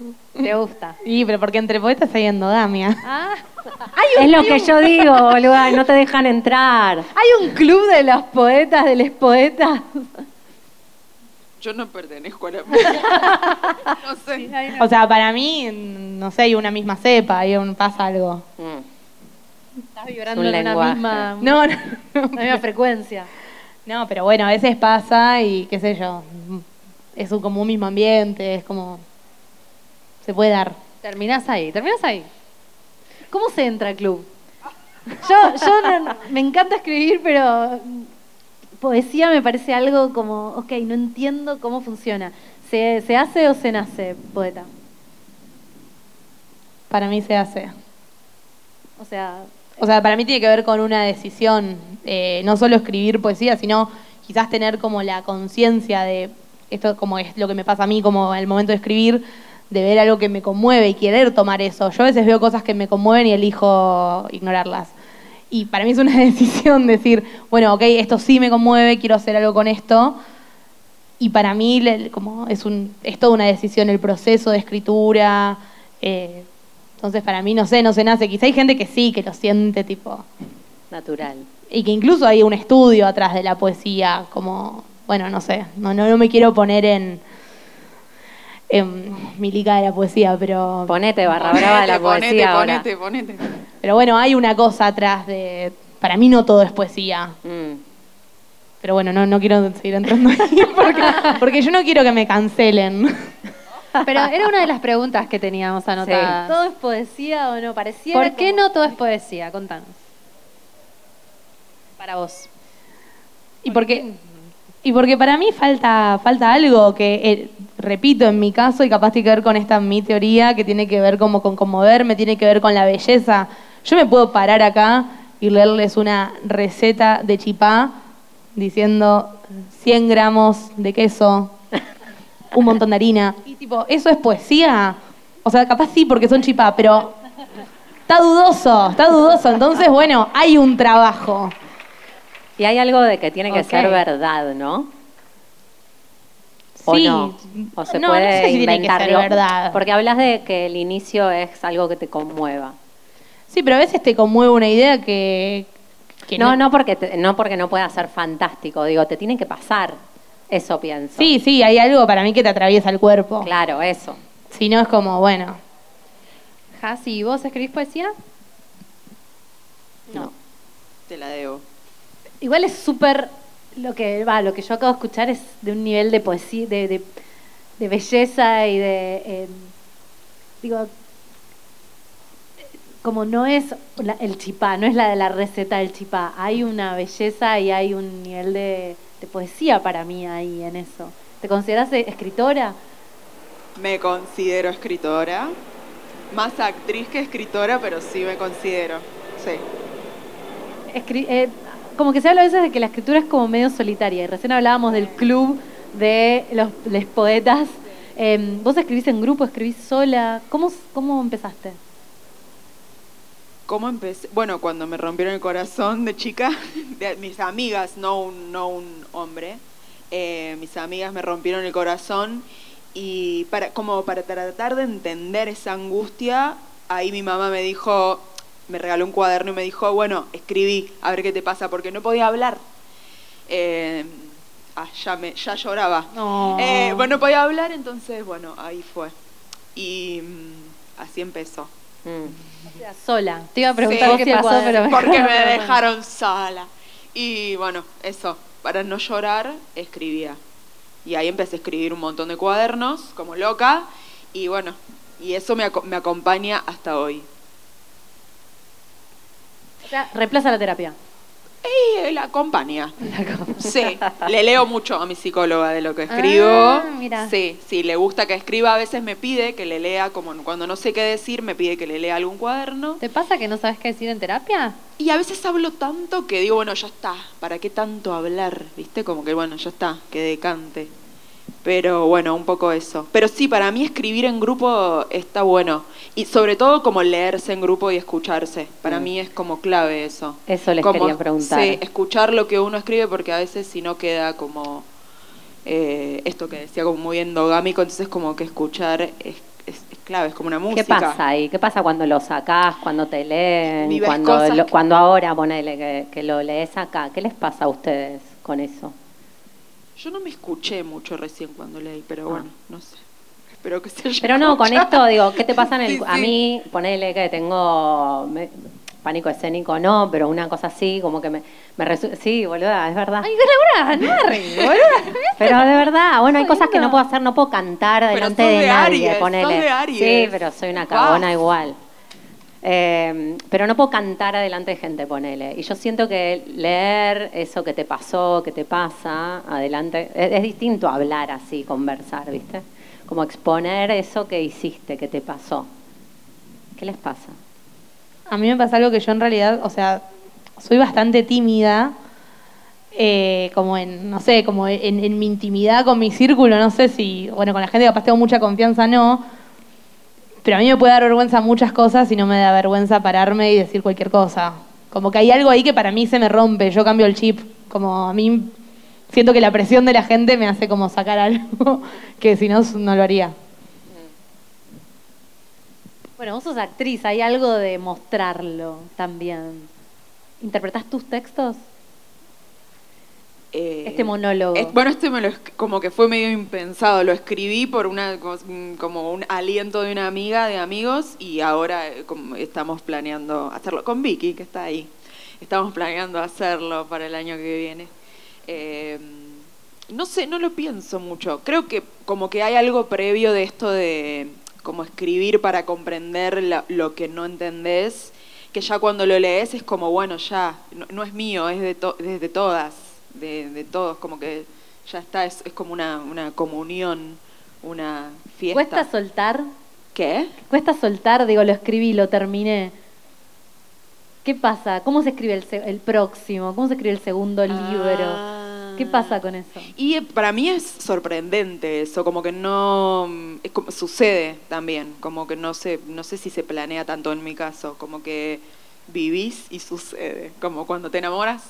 Ah, te gusta. Y, pero porque entre poetas hay endogamia. Ah, Es lo que yo digo, boluda, no te dejan entrar. Hay un club de los poetas, de los poetas. Yo no pertenezco a la... no sé. O sea, para mí, no sé, hay una misma cepa, hay un, pasa algo. Mm. Estás vibrando un en una lenguaje. misma, No, no, no. misma frecuencia. No, pero bueno, a veces pasa y qué sé yo. Es un, como un mismo ambiente, es como. Se puede dar. terminás ahí, terminás ahí. ¿Cómo se entra al club? Yo, yo no- me encanta escribir, pero poesía me parece algo como, ok, no entiendo cómo funciona. ¿Se, se hace o se nace poeta? Para mí se hace. O sea, O sea, para mí tiene que ver con una decisión, eh, no solo escribir poesía, sino quizás tener como la conciencia de esto como es lo que me pasa a mí como el momento de escribir, de ver algo que me conmueve y querer tomar eso. Yo a veces veo cosas que me conmueven y elijo ignorarlas. Y para mí es una decisión decir, bueno, ok, esto sí me conmueve, quiero hacer algo con esto. Y para mí como es, un, es toda una decisión el proceso de escritura. eh, entonces para mí no sé, no se nace. Quizá hay gente que sí, que lo siente tipo... Natural. Y que incluso hay un estudio atrás de la poesía, como, bueno, no sé, no, no, no me quiero poner en, en mi liga de la poesía, pero, Ponete barra brava de la Ponete, poesía ahora. ponete, ponete. pero bueno, hay una cosa atrás de... Para mí no todo es poesía, Mm. pero bueno, no, no quiero seguir entrando ahí porque, porque yo no quiero que me cancelen. Pero era una de las preguntas que teníamos anotadas. ¿todo es poesía o no? Pareciera ¿Por qué como- no todo es poesía? Contanos. Para vos. Y porque, y porque para mí falta, falta algo que, eh, repito, en mi caso, y capaz tiene que ver con esta mi teoría, que tiene que ver como con conmoverme, tiene que ver con la belleza. Yo me puedo parar acá y leerles una receta de chipá diciendo 100 gramos de queso, un montón de harina. Y tipo, ¿eso es poesía? O sea, capaz sí porque son chipá, pero está dudoso, está dudoso. Entonces, bueno, hay un trabajo. Y hay algo de que tiene que ser verdad, ¿no? ¿O Sí. no? ¿O se No, no puede sé si tiene que ser inventarlo? verdad. Porque hablas de que el inicio es algo que te conmueva. Sí, pero a veces te conmueve una idea que... que No, no porque, te- no porque no pueda ser fantástico, digo, te tiene que pasar. Eso pienso. Sí, sí, hay algo para mí que te atraviesa el cuerpo. Claro, eso. Si no es como, bueno, Hasi, ¿vos escribís poesía? No. Te la debo. Igual es súper lo que va, lo que yo acabo de escuchar es de un nivel de poesía, de, de, de belleza y de eh, digo como no es la- el chipá, no es la de la receta del chipá, hay una belleza y hay un nivel de, de poesía para mí ahí en eso. ¿Te consideras escritora? Me considero escritora. Más actriz que escritora, pero sí me considero. Sí. Escri- eh, como que se habla a veces de que la escritura es como medio solitaria. Y recién hablábamos del club de los, poetas. Eh, ¿Vos escribís en grupo, escribís sola? ¿Cómo, cómo empezaste? ¿Cómo empecé? Bueno, cuando me rompieron el corazón de chica, mis amigas, no un, no un hombre, eh, mis amigas me rompieron el corazón y para, como para tratar de entender esa angustia, ahí mi mamá me dijo, me regaló un cuaderno y me dijo, bueno, escribí, a ver qué te pasa, porque no podía hablar. Eh, ah, ya, me, ya lloraba. No. Eh, bueno, no podía hablar, entonces, bueno, ahí fue. Y mm, así empezó. Mm. O sea, sola. Te iba a preguntar Sí, qué pasó, cuaderno. pero porque me dejaron sola. Y bueno, eso, para no llorar, escribía. Y ahí empecé a escribir un montón de cuadernos, como loca, y bueno, y eso me, aco- me acompaña hasta hoy. Sea, reemplaza la terapia. Y la acompaña. Sí, le leo mucho a mi psicóloga de lo que escribo. Ah, mira. Sí, sí, le gusta que escriba, a veces me pide que le lea, como cuando no sé qué decir, me pide que le lea algún cuaderno. ¿Te pasa que no sabes qué decir en terapia? Y a veces hablo tanto que digo, bueno, ya está, ¿para qué tanto hablar? ¿Viste? Como que, bueno, ya está, que decante. Pero bueno, un poco eso. Pero sí, para mí escribir en grupo está bueno. Y sobre todo como leerse en grupo y escucharse. Para Mm. mí es como clave eso. Eso les Como- quería preguntar. Sí, escuchar lo que uno escribe porque a veces si no queda como eh, esto que decía como muy endogámico, entonces como que escuchar es, es- es clave, es como una música. ¿Qué pasa ahí? ¿Qué pasa cuando lo sacás, cuando te leen, Vives cuando, cosas lo- que- cuando ahora ponele que, que lo lees acá? ¿Qué les pasa a ustedes con eso? Yo no me escuché mucho recién cuando leí, pero Ah. bueno, no sé. Espero que se haya Pero no, con esto digo, ¿qué te pasa en el... Sí, A mí, ponele que tengo me- pánico escénico, no, pero una cosa así, como que me... me resu- sí, boluda, es verdad. Ay, Laura, no me reí, boludo. Pero de verdad, bueno, hay cosas que no puedo hacer, no puedo cantar delante de, de nadie, Aries, ponele. de Aries. Sí, pero soy una Vas. cagona igual. Eh, pero no puedo cantar adelante de gente, ponele. Y yo siento que leer eso que te pasó, que te pasa, adelante, es, es distinto hablar así, conversar, ¿viste? Como exponer eso que hiciste, que te pasó. ¿Qué les pasa? A mí me pasa algo que yo en realidad, o sea, soy bastante tímida, eh, como en, no sé, como en, en mi intimidad con mi círculo, no sé si, bueno, con la gente capaz tengo mucha confianza, no, pero a mí me puede dar vergüenza muchas cosas y no me da vergüenza pararme y decir cualquier cosa. Como que hay algo ahí que para mí se me rompe, yo cambio el chip, como a mí siento que la presión de la gente me hace como sacar algo que si no, no lo haría. Bueno, vos sos actriz, hay algo de mostrarlo también. ¿Interpretás tus textos? Eh, Este monólogo. es- bueno, este me lo como que fue medio impensado. Lo escribí por una mm, como un aliento de una amiga, de amigos, y ahora eh, como estamos planeando hacerlo con Vicky, que está ahí. Estamos planeando hacerlo para el año que viene. Eh, no sé, no lo pienso mucho. Creo que como que hay algo previo de esto de como escribir para comprender la- lo que no entendés, que ya cuando lo lees es como, bueno, ya, no, no es mío, es de, to- es de todas, de, de todos, como que ya está, es, es como una, una comunión, una fiesta. ¿Cuesta soltar? ¿Qué? Cuesta soltar, digo, lo escribí, lo terminé. ¿Qué pasa? ¿Cómo se escribe el, el próximo? ¿Cómo se escribe el segundo libro? Ah. ¿Qué pasa con eso? Y eh, para mí es sorprendente eso, como que no mm, es como, sucede también, como que no sé, no sé si se planea tanto en mi caso, como que vivís y sucede, como cuando te enamoras.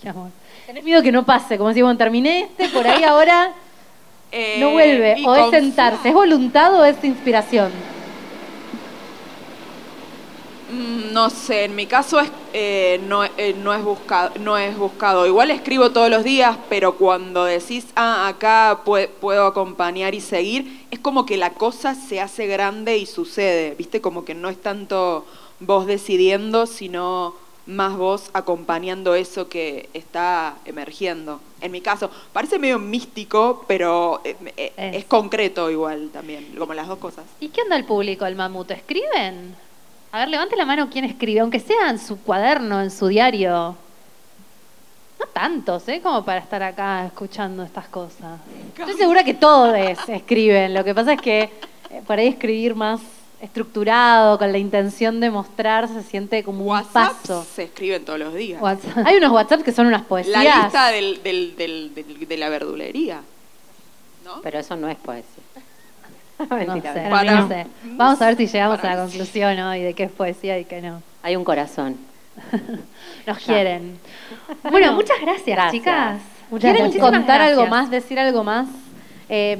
Qué amor. Tenés miedo que no pase, como si, bueno, terminé este, por ahí ahora Eh, no vuelve. y O es sentarse. ¿Es voluntad o es inspiración? Mm, No sé, en mi caso es, eh, no, eh, no, es buscado, no es buscado. Igual escribo todos los días, pero cuando decís, ah, acá pue- puedo acompañar y seguir, es como que la cosa se hace grande y sucede, ¿viste? Como que no es tanto vos decidiendo, sino más vos acompañando eso que está emergiendo. En mi caso, parece medio místico, pero eh, eh, Es. es concreto igual también, como las dos cosas. ¿Y qué onda el público del mamut? ¿Escriben? A ver, levante la mano quién escribe, aunque sea en su cuaderno, en su diario. No tantos, ¿eh? Como para estar acá escuchando estas cosas. Estoy segura que todos escriben. Lo que pasa es que eh, por ahí escribir más estructurado, con la intención de mostrar, se siente como un WhatsApp paso. se escriben todos los días. WhatsApp. Hay unos WhatsApp que son unas poesías. La lista del, del, del, del- de la verdulería. ¿No? Pero eso no es poesía. No sé, Para- no sé. Vamos a ver si llegamos a la conclusión hoy de qué es poesía y qué no. Hay un corazón. Nos Ya. quieren. Bueno, muchas gracias, Gracias. chicas. ¿Quieren gracias. contar algo más, decir algo más? Eh,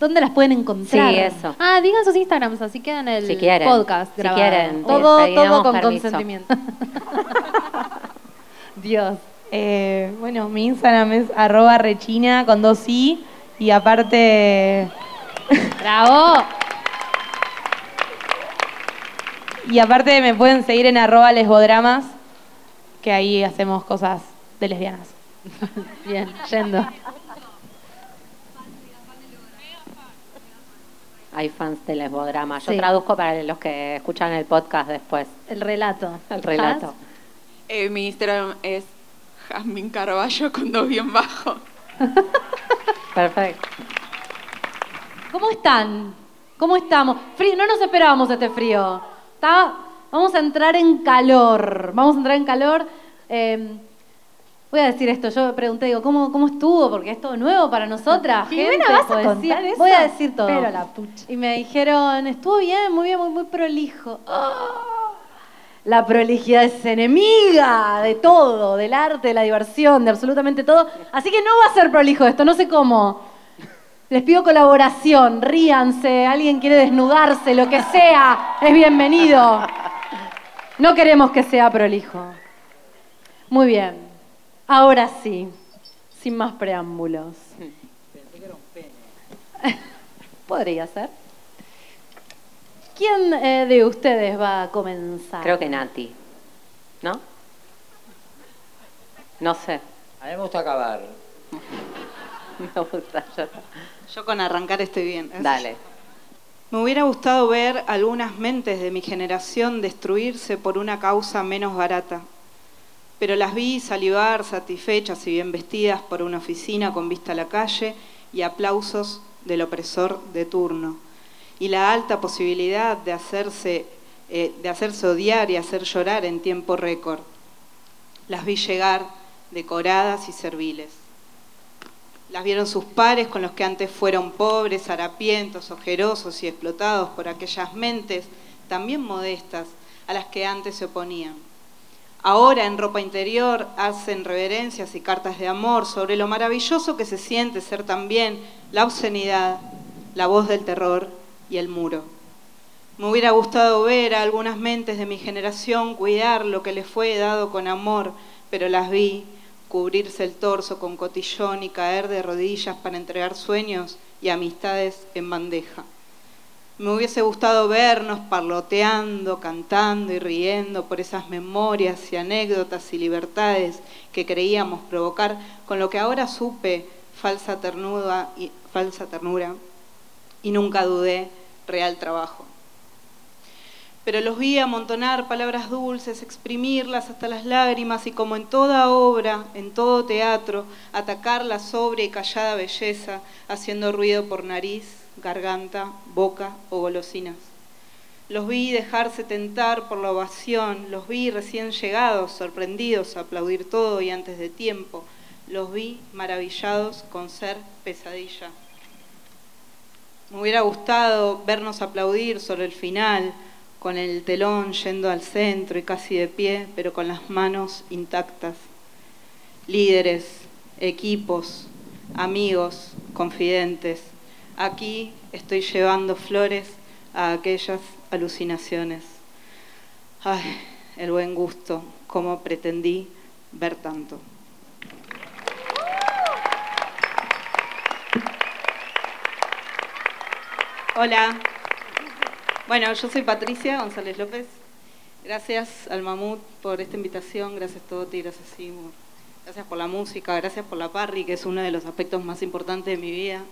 ¿Dónde las pueden Sí, encontrar? eso. Ah, digan sus Instagrams, así queda en el Si quieren. podcast Si grabado. quieren. Todo, Pedimos todo con permiso. consentimiento. Dios. Eh, bueno, mi Instagram es arroba rechina con dos i y aparte ¡Bravo! y aparte me pueden seguir en arroba lesbodramas que ahí hacemos cosas de lesbianas. Bien, yendo. Hay fans de lesbodrama. Yo Sí. traduzco para los que escuchan el podcast después. El relato. El relato. Eh, mi Instagram es Jasmine Carballo con dos bien bajo. Perfecto. ¿Cómo están? ¿Cómo estamos? Frío, no nos esperábamos este frío. Está- Vamos a entrar en calor. Vamos a entrar en calor. Eh, Voy a decir esto, yo pregunté, digo, ¿cómo, cómo estuvo? Porque es todo nuevo para nosotras. Gente, ¿vas a contar eso? Voy a decir todo. Pero la pucha. Y me dijeron, estuvo bien, muy bien, muy, muy prolijo. ¡Ah! La prolijidad es enemiga de todo, del arte, de la diversión, de absolutamente todo. Así que no va a ser prolijo esto, no sé cómo. Les pido colaboración, ríanse, alguien quiere desnudarse, lo que sea, es bienvenido. No queremos que sea prolijo. Muy bien, ahora sí, sin más preámbulos. Podría ser. ¿Quién eh, de ustedes va a comenzar? Creo que Nati. ¿No? No sé. A mí me gusta acabar. Me gusta. Yo. Yo con arrancar estoy bien. Dale. Me hubiera gustado ver algunas mentes de mi generación destruirse por una causa menos barata. Pero las vi salivar satisfechas y bien vestidas por una oficina con vista a la calle y aplausos del opresor de turno. Y la alta posibilidad de hacerse, eh, de hacerse odiar y hacer llorar en tiempo récord. Las vi llegar decoradas y serviles. Las vieron sus pares con los que antes fueron pobres, harapientos, ojerosos y explotados por aquellas mentes también modestas a las que antes se oponían. Ahora en ropa interior hacen reverencias y cartas de amor sobre lo maravilloso que se siente ser también la obscenidad, la voz del terror y el muro. Me hubiera gustado ver a algunas mentes de mi generación cuidar lo que les fue dado con amor, pero las vi cubrirse el torso con cotillón y caer de rodillas para entregar sueños y amistades en bandeja. Me hubiese gustado vernos parloteando, cantando y riendo por esas memorias y anécdotas y libertades que creíamos provocar con lo que ahora supe falsa ternura y, falsa ternura y nunca dudé real trabajo. Pero los vi amontonar palabras dulces, exprimirlas hasta las lágrimas y como en toda obra, en todo teatro, atacar la sobria y callada belleza, haciendo ruido por nariz, garganta, boca o golosinas. Los vi dejarse tentar por la ovación, los vi recién llegados, sorprendidos a aplaudir todo y antes de tiempo, los vi maravillados con ser pesadilla. Me hubiera gustado vernos aplaudir sobre el final, con el telón yendo al centro y casi de pie, pero con las manos intactas. Líderes, equipos, amigos, confidentes. Aquí estoy llevando flores a aquellas alucinaciones. Ay, el buen gusto, como pretendí ver tanto. Hola. Bueno, yo soy Patricia González López. Gracias al Mamut por esta invitación, gracias Toti, gracias Seymour, gracias por la música, gracias por la parry, que es uno de los aspectos más importantes de mi vida.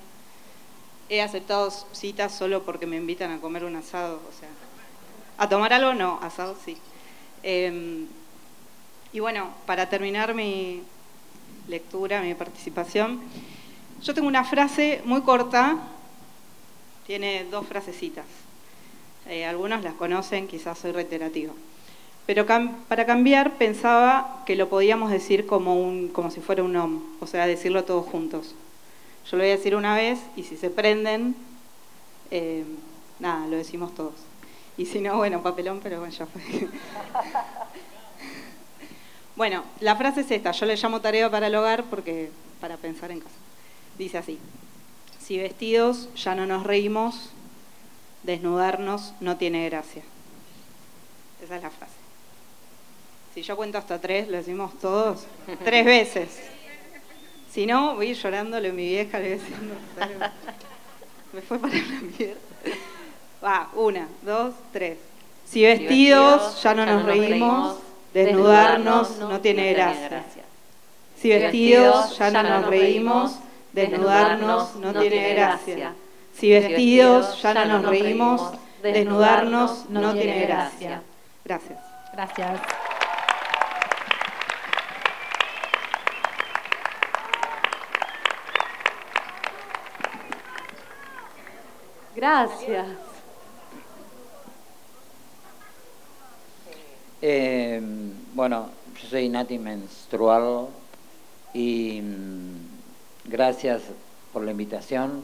He aceptado citas solo porque me invitan a comer un asado, o sea, a tomar algo no, asado sí. Eh, y bueno, para terminar mi lectura, mi participación, yo tengo una frase muy corta, tiene dos frasecitas. Eh, algunos las conocen, quizás soy reiterativa. Pero para cambiar pensaba que lo podíamos decir como, un, como si fuera un om, o sea, decirlo todos juntos. Yo lo voy a decir una vez y si se prenden, eh, nada, lo decimos todos. Y si no, bueno, papelón, pero bueno, ya fue. bueno, la frase es esta, yo le llamo tarea para el hogar porque para pensar en casa. Dice así, si vestidos ya no nos reímos, desnudarnos no tiene gracia. Esa es la frase. Si yo cuento hasta tres, lo decimos todos, tres veces. Si no, voy llorándole a mi vieja, le voy diciendo, me fue para la mierda. Va, una, dos, tres. Si vestidos ya no nos reímos, desnudarnos no tiene gracia. Si vestidos ya no nos reímos, desnudarnos no tiene gracia. Si vestidos ya no nos reímos, desnudarnos no tiene gracia. Gracias. Gracias. Gracias. Eh, bueno, yo soy Nati Menstrual, y mm, gracias por la invitación.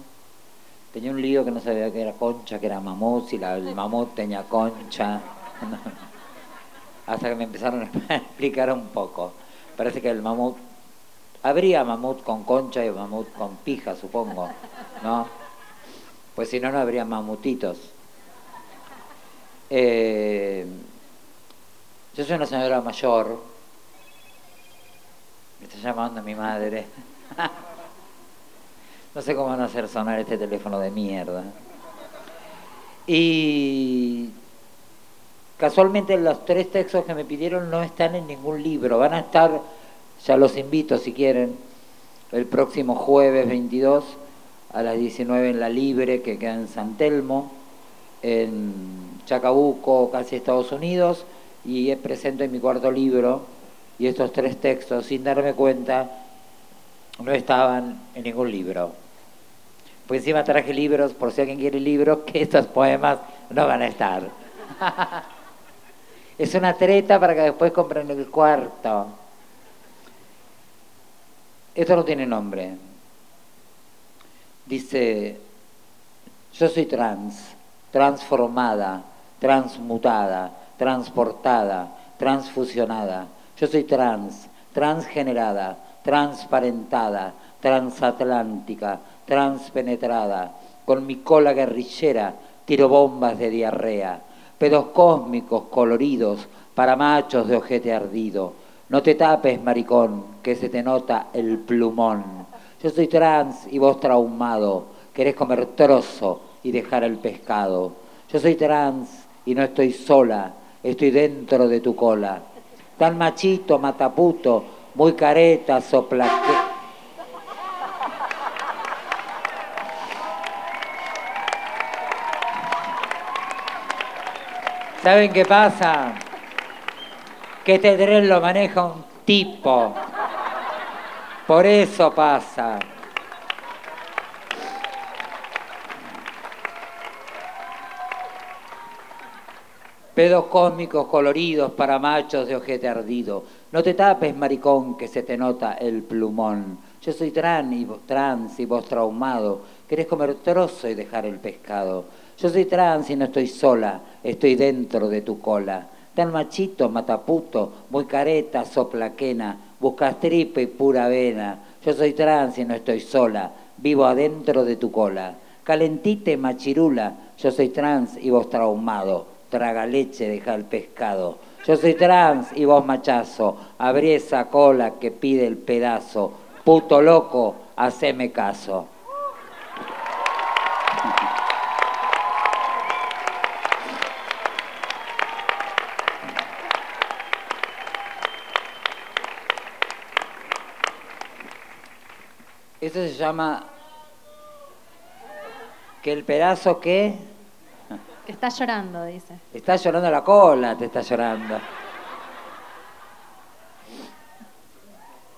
Tenía un lío que no sabía que era concha, que era mamut, si la, el mamut tenía concha. Hasta que me empezaron a explicar un poco. Parece que el mamut, habría mamut con concha y mamut con pija, supongo, ¿no? Pues si no, no habría mamutitos. Eh, yo soy una señora mayor. Me está llamando mi madre. no sé cómo van a hacer sonar este teléfono de mierda. Y casualmente los tres textos que me pidieron no están en ningún libro. Van a estar, ya los invito si quieren, el próximo jueves 22 a las 19 en La Libre, que queda en San Telmo, en Chacabuco, casi Estados Unidos, y presento en mi cuarto libro, y estos tres textos, sin darme cuenta, no estaban en ningún libro. Pues encima traje libros, por si alguien quiere libros, que estos poemas no van a estar. es una treta para que después compren el cuarto. Esto no tiene nombre. Dice, yo soy trans, transformada, transmutada, transportada, transfusionada. Yo soy trans, transgenerada, transparentada, transatlántica, transpenetrada. Con mi cola guerrillera tiro bombas de diarrea, pedos cósmicos coloridos para machos de ojete ardido. No te tapes, maricón, que se te nota el plumón. Yo soy trans y vos traumado, querés comer trozo y dejar el pescado. Yo soy trans y no estoy sola, estoy dentro de tu cola. Tan machito, mataputo, muy careta, soplaque. ¿Saben qué pasa? Que este tren lo maneja un tipo. Por eso pasa. Pedos cósmicos coloridos para machos de ojete ardido. No te tapes, maricón, que se te nota el plumón. Yo soy trans y vos, trans y vos traumado. Querés comer trozo y dejar el pescado. Yo soy trans y no estoy sola, estoy dentro de tu cola. Tan machito, mataputo, muy careta, soplaquena, buscas tripa y pura vena. Yo soy trans y no estoy sola, vivo adentro de tu cola. Calentite, machirula, yo soy trans y vos traumado. Traga leche, deja el pescado. Yo soy trans y vos machazo, abrí esa cola que pide el pedazo. Puto loco, haceme caso. Eso se llama que el pedazo que Que está llorando, dice. está llorando la cola, te está llorando.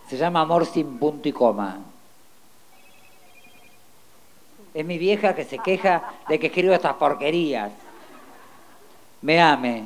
Se llama Amor sin punto y coma. Es mi vieja que se queja de que escribo estas porquerías. Me ame.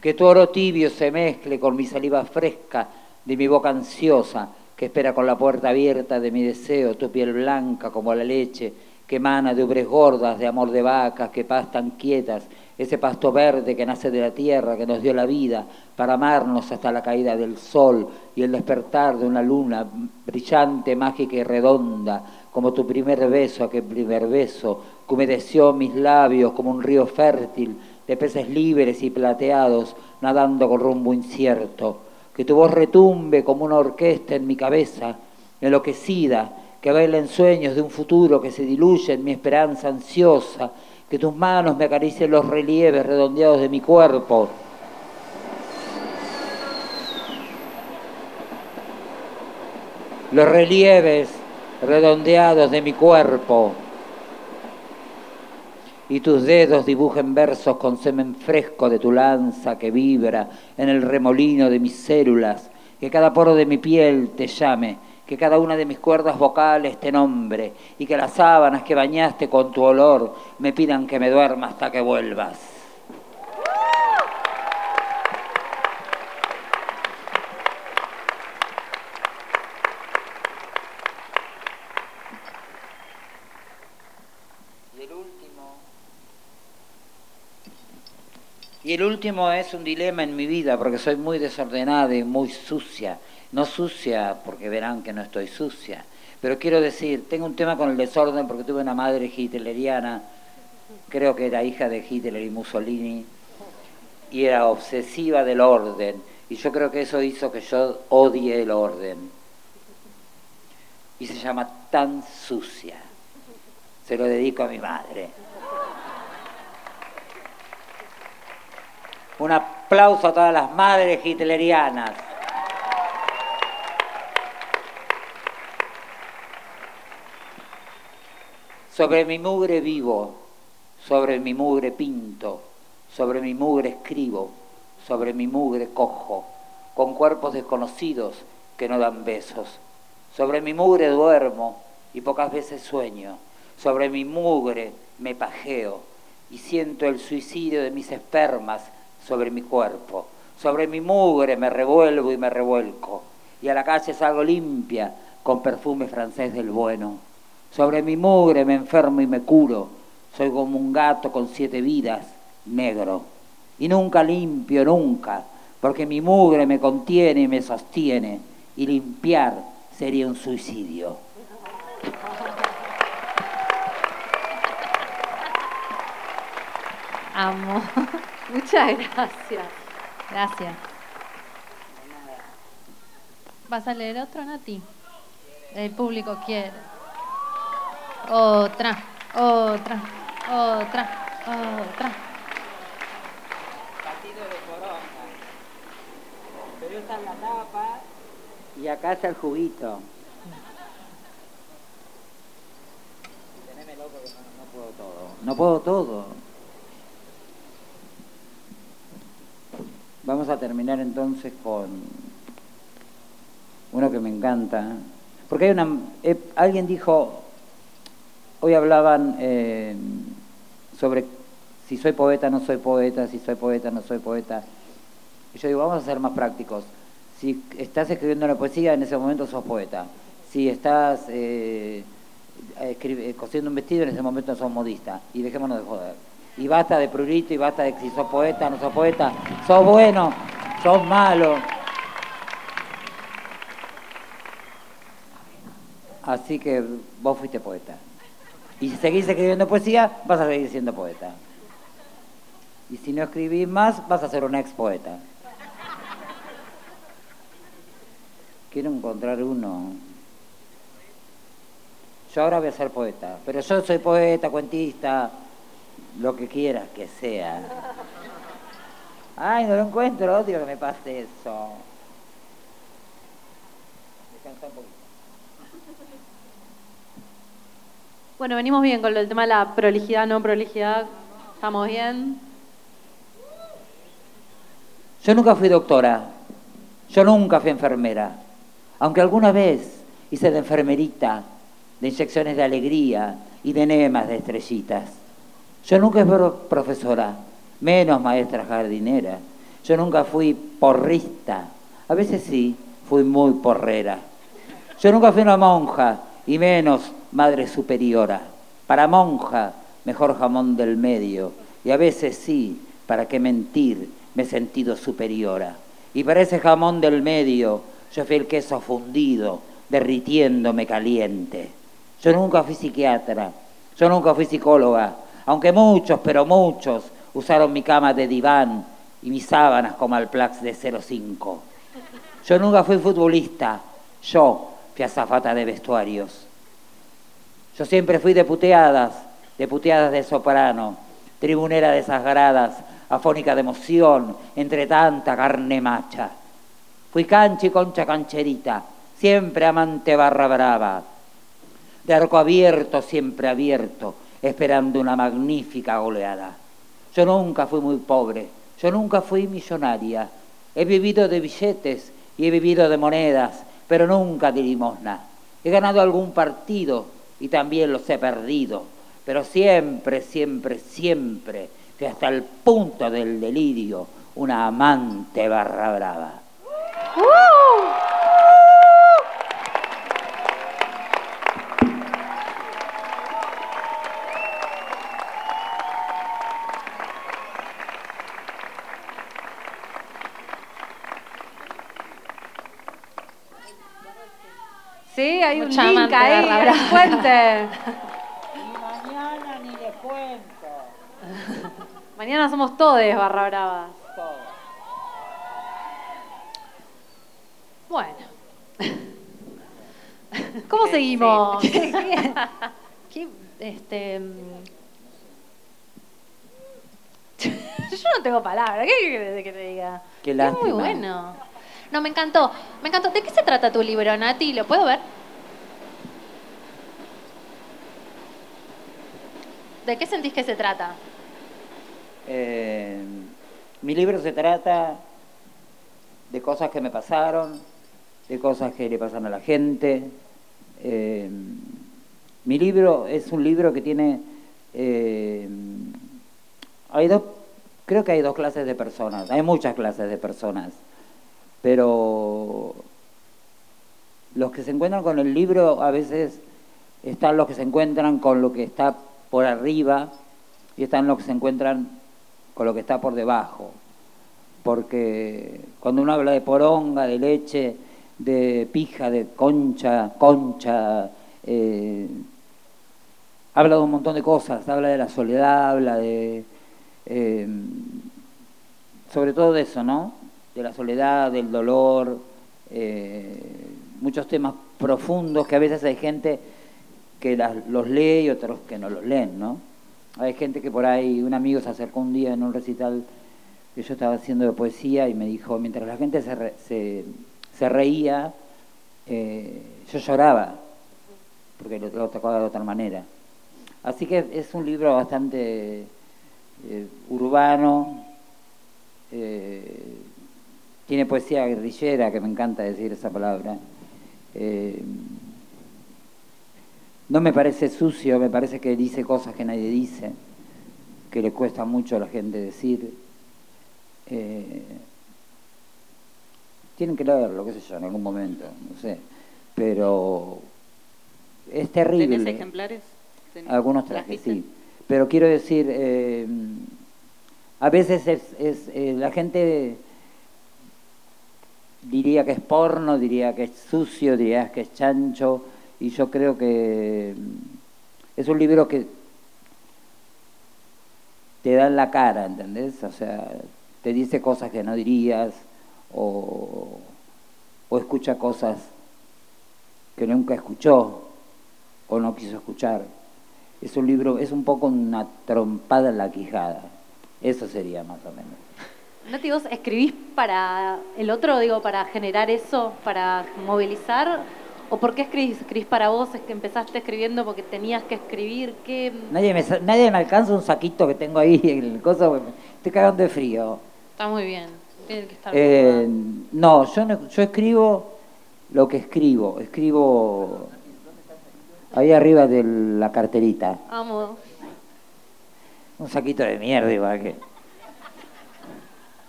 Que tu oro tibio se mezcle con mi saliva fresca de mi boca ansiosa que espera con la puerta abierta de mi deseo, tu piel blanca como la leche, que emana de ubres gordas, de amor de vacas, que pastan quietas, ese pasto verde que nace de la tierra, que nos dio la vida, para amarnos hasta la caída del sol y el despertar de una luna brillante, mágica y redonda, como tu primer beso, aquel primer beso, que humedeció mis labios como un río fértil, de peces libres y plateados, nadando con rumbo incierto que tu voz retumbe como una orquesta en mi cabeza, enloquecida, que baila en sueños de un futuro que se diluye en mi esperanza ansiosa, que tus manos me acaricien los relieves redondeados de mi cuerpo. Los relieves redondeados de mi cuerpo y tus dedos dibujen versos con semen fresco de tu lanza que vibra en el remolino de mis células, que cada poro de mi piel te llame, que cada una de mis cuerdas vocales te nombre, y que las sábanas que bañaste con tu olor me pidan que me duerma hasta que vuelvas. Y el último es un dilema en mi vida, porque soy muy desordenada y muy sucia. No sucia, porque verán que no estoy sucia. Pero quiero decir, tengo un tema con el desorden porque tuve una madre hitleriana, creo que era hija de Hitler y Mussolini, y era obsesiva del orden. Y yo creo que eso hizo que yo odie el orden. Y se llama tan sucia. Se lo dedico a mi madre. Un aplauso a todas las madres hitlerianas. Sobre mi mugre vivo, sobre mi mugre pinto, sobre mi mugre escribo, sobre mi mugre cojo, con cuerpos desconocidos que no dan besos. Sobre mi mugre duermo y pocas veces sueño. Sobre mi mugre me pajeo y siento el suicidio de mis espermas sobre mi cuerpo. Sobre mi mugre me revuelvo y me revuelco. Y a la calle salgo limpia con perfume francés del bueno. Sobre mi mugre me enfermo y me curo. Soy como un gato con siete vidas, negro. Y nunca limpio, nunca, porque mi mugre me contiene y me sostiene. Y limpiar sería un suicidio. Amo. Muchas gracias. Gracias. ¿Vas a leer otro, Nati? El público quiere. Otra, otra, otra, otra. Partido de corona. Pero esta es la tapa. Y acá está el juguito. Teneme loco que no, no puedo todo. No puedo todo. Vamos a terminar entonces con uno que me encanta. Porque hay una. eh, alguien dijo. Hoy hablaban eh, sobre si soy poeta, no soy poeta, si soy poeta, no soy poeta. Y yo digo, vamos a ser más prácticos. Si estás escribiendo una poesía, en ese momento sos poeta. Si estás eh, cosiendo un vestido, en ese momento sos modista. Y dejémonos de joder. Y basta de prurito, y basta de si sos poeta, no sos poeta. Sos bueno, sos malo. Así que vos fuiste poeta. Y si seguís escribiendo poesía, vas a seguir siendo poeta. Y si no escribís más, vas a ser un ex poeta. Quiero encontrar uno. Yo ahora voy a ser poeta, pero yo soy poeta, cuentista, lo que quieras que sea. Ay, no lo encuentro, odio que me pase eso. Descansa un poquito. Bueno, venimos bien con del tema de la prolijidad, no prolijidad. ¿Estamos bien? Yo nunca fui doctora, yo nunca fui enfermera, aunque alguna vez hice de enfermerita, de inyecciones de alegría y de enemas de estrellitas. Yo nunca fui profesora, menos maestra jardinera. Yo nunca fui porrista, a veces sí, fui muy porrera. Yo nunca fui una monja y menos madre superiora. Para monja, mejor jamón del medio. Y a veces sí, para qué mentir, me he sentido superiora. Y para ese jamón del medio, yo fui el queso fundido, derritiéndome caliente. Yo nunca fui psiquiatra, yo nunca fui psicóloga, aunque muchos, pero muchos, usaron mi cama de diván y mis sábanas como al Plax de 05. Yo nunca fui futbolista, yo fui azafata de vestuarios. Yo siempre fui de puteadas, de de soprano, tribunera de esas gradas, afónica de emoción, entre tanta carne macha. Fui cancha y concha cancherita, siempre amante barra brava, de arco abierto, siempre abierto, esperando una magnífica goleada. Yo nunca fui muy pobre, yo nunca fui millonaria. He vivido de billetes y he vivido de monedas, pero nunca de limosna. He ganado algún partido y también los he perdido, pero siempre, siempre, siempre, que hasta el punto del delirio, una amante barra brava. Sí, hay un link ahí, barra en brava. el puente. Y mañana ni les cuento. Mañana somos todos barra bravas. Bueno. ¿Cómo seguimos? Sí. ¿Qué- qué- este, Yo no tengo palabras. ¿Qué quieres que te diga? Qué Es muy bueno. No, me encantó. Me encantó. ¿De qué se trata tu libro, Nati? ¿Lo puedo ver? ¿De qué sentís que se trata? Eh, mi libro se trata de cosas que me pasaron, de cosas que le pasan a la gente. Eh, mi libro es un libro que tiene... eh, hay dos, creo que hay dos clases de personas, hay muchas clases de personas, pero los que se encuentran con el libro a veces están los que se encuentran con lo que está por arriba y están los que se encuentran con lo que está por debajo. Porque cuando uno habla de poronga, de leche, de pija, de concha, concha, eh, habla de un montón de cosas, habla de la soledad, habla de... eh, sobre todo de eso, ¿no? De la soledad, del dolor, eh, muchos temas profundos que a veces hay gente que los lee y otros que no los leen, ¿no? Hay gente que por ahí, un amigo se acercó un día en un recital que yo estaba haciendo de poesía y me dijo, mientras la gente se, re- se, se reía, eh, yo lloraba, porque lo, tocaba de otra manera. Así que es un libro bastante eh, urbano, tiene poesía guerrillera, que me encanta decir esa palabra. Eh, no me parece sucio, me parece que dice cosas que nadie dice, que le cuesta mucho a la gente decir. Eh, tienen que leerlo, qué sé yo, en algún momento, no sé. Pero es terrible. ¿Tenés ejemplares? ¿Tenés- Algunos trajes, sí. Pero quiero decir, eh, a veces es, es, la gente diría que es porno, diría que es sucio, diría que es chancho, y yo creo que mm, es un libro que te da en la cara, ¿entendés? O sea, te dice cosas que no dirías, o, o escucha cosas que nunca escuchó, o no quiso escuchar. Es un libro, es un poco una trompada en la quijada. Eso sería más o menos. Nati, ¿vos escribís para el otro, digo, para generar eso, para movilizar? ¿O por qué escribís? ¿Escribís para vos? ¿Es que empezaste escribiendo porque tenías que escribir? ¿Qué? Nadie me, nadie me alcanza un saquito que tengo ahí en el coso, estoy cagando de frío. Está muy bien. Tiene que estar Eh, bien. no, yo no, yo escribo lo que escribo, escribo ahí arriba de la carterita. Amo. Un saquito de mierda igual que.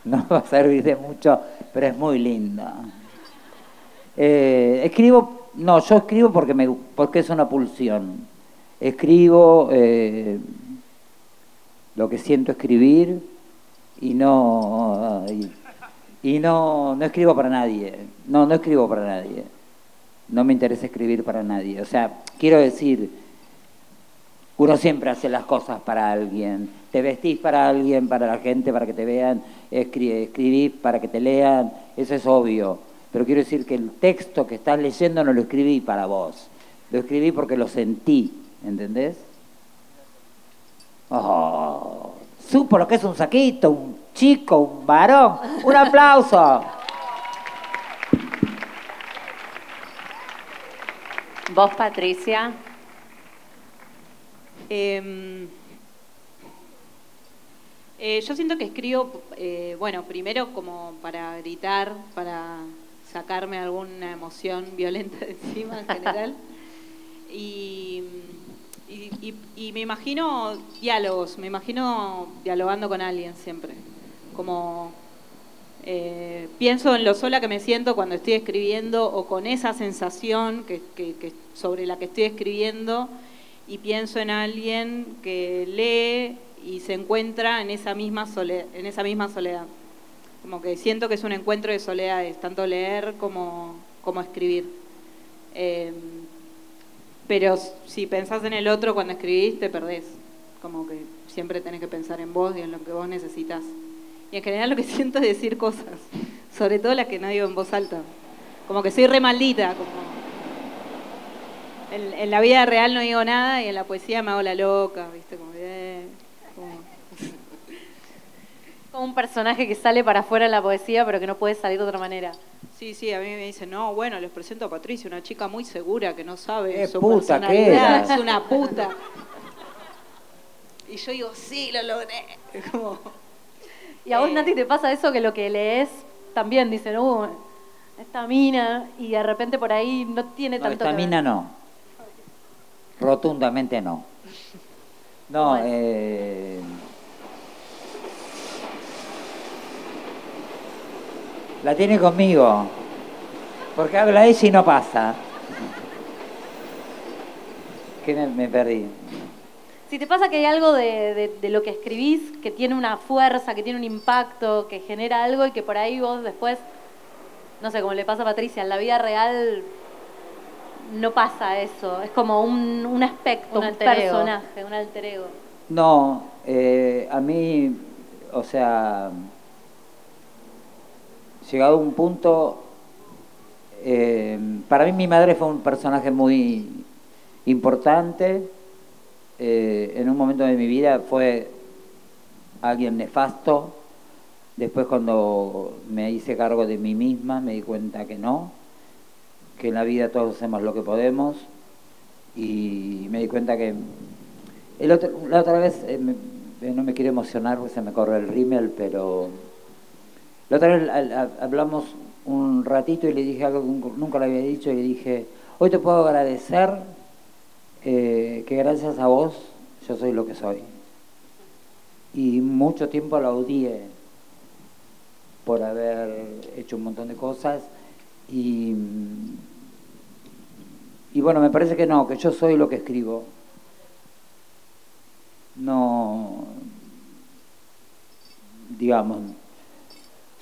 No va a servir de mucho, pero es muy linda. Eh, escribo, no, yo escribo porque me porque es una pulsión. Escribo eh, lo que siento escribir y no y, y no, no escribo para nadie. No, no escribo para nadie. No me interesa escribir para nadie. O sea, quiero decir, uno siempre hace las cosas para alguien. Te vestís para alguien, para la gente, para que te vean. Escri- escribís para que te lean. Eso es obvio. Pero quiero decir que el texto que estás leyendo no lo escribí para vos. Lo escribí porque lo sentí. ¿Entendés? Oh, supo lo que es un saquito, un chico, un varón. Un aplauso. Vos, Patricia, Eh, eh, yo siento que escribo, eh, bueno, primero como para gritar, para sacarme alguna emoción violenta de encima en general. y, y- y- y me imagino diálogos, me imagino dialogando con alguien siempre. Como eh, pienso en lo sola que me siento cuando estoy escribiendo o con esa sensación que, que- que- sobre la que estoy escribiendo y pienso en alguien que lee y se encuentra en esa misma soledad, en esa misma soledad. Como que siento que es un encuentro de soledades, tanto leer como, como escribir. Eh, pero si pensás en el otro cuando escribís, te perdés. Como que siempre tenés que pensar en vos y en lo que vos necesitas. Y en general lo que siento es decir cosas, sobre todo las que no digo en voz alta. Como que soy re maldita. En, en la vida real no digo nada y en la poesía me hago la loca, ¿viste? Como, eh, como- Como un personaje que sale para afuera en la poesía, pero que no puede salir de otra manera. Sí, sí, a mí me dicen, no, bueno, les presento a Patricia, una chica muy segura que no sabe Qué su puta que personalidad, era. es una puta. Y yo digo, sí, lo logré. Como, Y a vos, Eh. Nati, te pasa eso que lo que lees también dicen, uh, esta mina, y de repente por ahí no tiene No, tanto esta que ver. mina no. Rotundamente no. No, Bueno. eh, la tiene conmigo. Porque habla ella y no pasa. Que me, me perdí. Si te pasa que hay algo de, de- de lo que escribís que tiene una fuerza, que tiene un impacto, que genera algo y que por ahí vos después, no sé, como le pasa a Patricia, en la vida real no pasa eso. Es como un, un aspecto, Un un, alter ego. personaje, un alter ego. No, eh, a mí, o sea, llegado a un punto, eh, para mí mi madre fue un personaje muy importante. eh, en un momento de mi vida fue alguien nefasto. Después cuando me hice cargo de mí misma me di cuenta que no, que en la vida todos hacemos lo que podemos y me di cuenta que la otra vez, eh, eh, no me quiero emocionar porque se me corre el rímel, pero la otra vez hablamos un ratito y le dije algo que nunca- nunca le había dicho y le dije, hoy te puedo agradecer eh, que gracias a vos yo soy lo que soy. Y mucho tiempo la odié por haber hecho un montón de cosas y, y bueno, me parece que no, que yo soy lo que escribo no, digamos,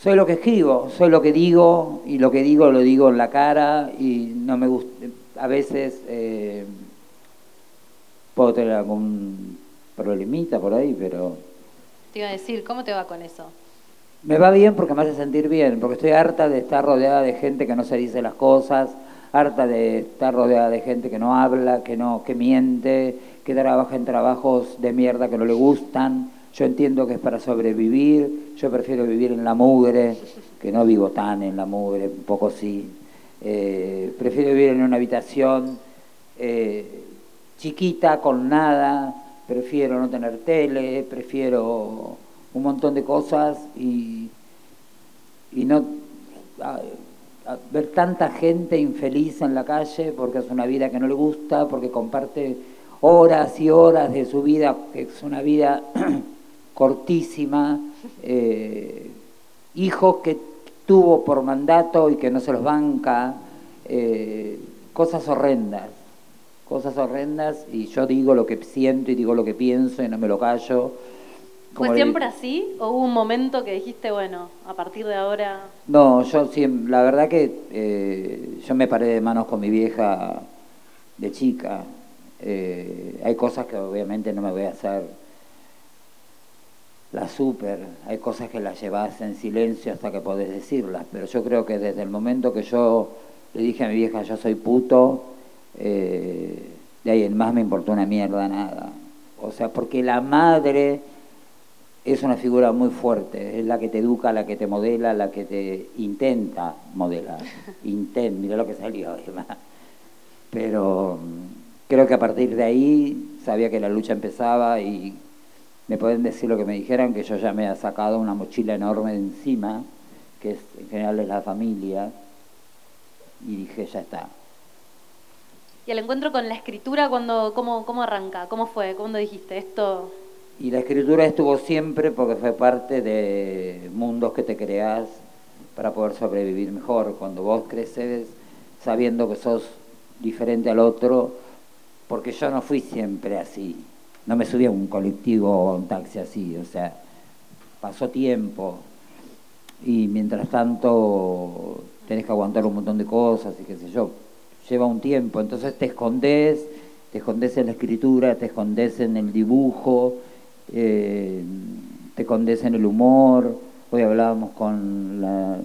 soy lo que escribo, soy lo que digo y lo que digo lo digo en la cara y no me gusta, a veces eh, puedo tener algún problemita por ahí, pero Te iba a decir, ¿cómo te va con eso? Me va bien porque me hace sentir bien, porque estoy harta de estar rodeada de gente que no se dice las cosas, harta de estar rodeada de gente que no habla, que no, que miente, que trabaja en trabajos de mierda que no le gustan. Yo entiendo que es para sobrevivir, yo prefiero vivir en la mugre, que no vivo tan en la mugre, un poco sí. Eh, prefiero vivir en una habitación eh, chiquita, con nada, prefiero no tener tele, prefiero un montón de cosas y, y no ver tanta gente infeliz en la calle porque es una vida que no le gusta, porque comparte horas y horas de su vida, que es una vida cortísima, eh, hijos que tuvo por mandato y que no se los banca, eh, cosas horrendas, cosas horrendas y yo digo lo que siento y digo lo que pienso y no me lo callo. ¿Fue siempre así? ¿O hubo un momento que dijiste, bueno, a partir de ahora... No, yo siempre, la verdad que eh, yo me paré de manos con mi vieja de chica. Eh, hay cosas que obviamente no me voy a hacer la super, hay cosas que las llevas en silencio hasta que podés decirlas, pero yo creo que desde el momento que yo le dije a mi vieja yo soy puto, eh, de ahí en más me importó una mierda nada. O sea, porque la madre es una figura muy fuerte, es la que te educa, la que te modela, la que te intenta modelar. Intent, mira lo que salió. Emma. Pero mm, creo que a partir de ahí sabía que la lucha empezaba y me pueden decir lo que me dijeran, que yo ya me he sacado una mochila enorme de encima, que es, en general es la familia, y dije, ya está. ¿Y el encuentro con la escritura, cuando, cómo, cómo arranca? ¿Cómo fue? ¿Cuándo dijiste esto? Y la escritura estuvo siempre porque fue parte de mundos que te creas para poder sobrevivir mejor. Cuando vos creces sabiendo que sos diferente al otro, porque yo no fui siempre así. No me subí a un colectivo o un taxi así, o sea, pasó tiempo. Y mientras tanto tenés que aguantar un montón de cosas y qué sé yo. lleva un tiempo, entonces te escondes, te escondes en la escritura, te escondes en el dibujo, eh, te escondes en el humor. Hoy hablábamos con la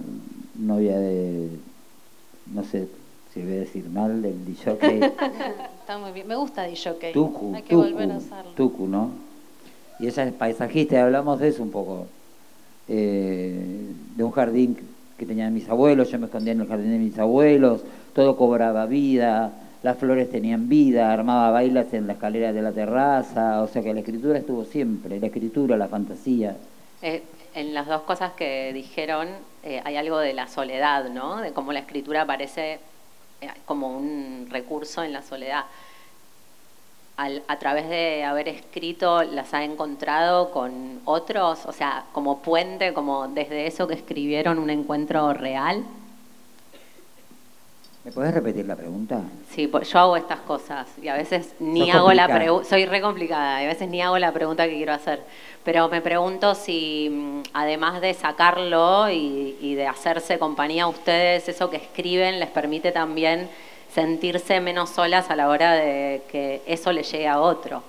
novia de, no sé si voy a decir mal, del DJ. Está muy bien. Me gusta DJ. Tucu, Hay que Tucu, volver a usarlo. Tucu, ¿no? Y ella es paisajista y hablamos de eso un poco. eh, de un jardín que tenían mis abuelos, yo me escondía en el jardín de mis abuelos, todo cobraba vida, las flores tenían vida, armaba bailas en la escalera de la terraza, o sea que la escritura estuvo siempre, la escritura, la fantasía. Eh, en las dos cosas que dijeron eh, hay algo de la soledad, ¿no? De cómo la escritura aparece eh, como un recurso en la soledad. A través de haber escrito, las ha encontrado con otros, o sea, como puente, como desde eso que escribieron un encuentro real. ¿Me puedes repetir la pregunta? Sí, pues yo hago estas cosas y a veces ni hago la pregunta, soy re complicada y a veces ni hago la pregunta que quiero hacer. Pero me pregunto si mm, además de sacarlo y, y de hacerse compañía a ustedes, eso que escriben les permite también sentirse menos solas a la hora de que eso le llegue a otro.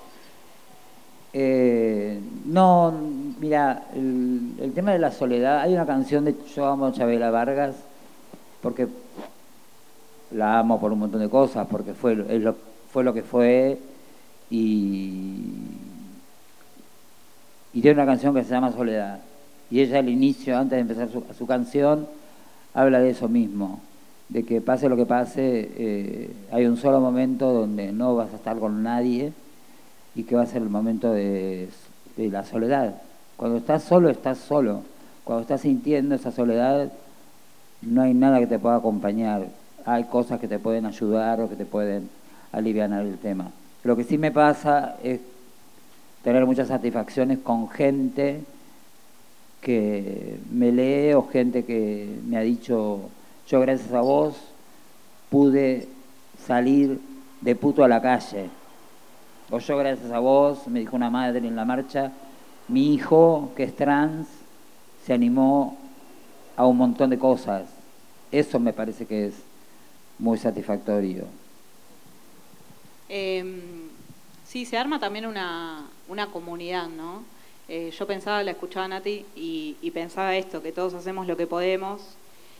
Eh, no, mira, el, el tema de la soledad, hay una canción de Yo amo a Chabela Vargas, porque la amo por un montón de cosas, porque fue, lo- fue lo que fue, y, tiene una canción que se llama Soledad. Y ella al inicio, antes de empezar su, canción, habla de eso mismo, de que pase lo que pase, eh, hay un solo momento donde no vas a estar con nadie y que va a ser el momento de la soledad. Cuando estás solo, estás solo. Cuando estás sintiendo esa soledad, no hay nada que te pueda acompañar. Hay cosas que te pueden ayudar o que te pueden aliviar el tema. Lo que sí me pasa es tener muchas satisfacciones con gente que me lee o gente que me ha dicho, yo gracias a vos pude salir de puto a la calle. O yo gracias a vos, me dijo una madre en la marcha, mi hijo que es trans se animó a un montón de cosas. Eso me parece que es muy satisfactorio. Eh, sí, se arma también una, una comunidad, ¿no? Eh, yo pensaba, la escuchaba a Nati y, y pensaba esto, que todos hacemos lo que podemos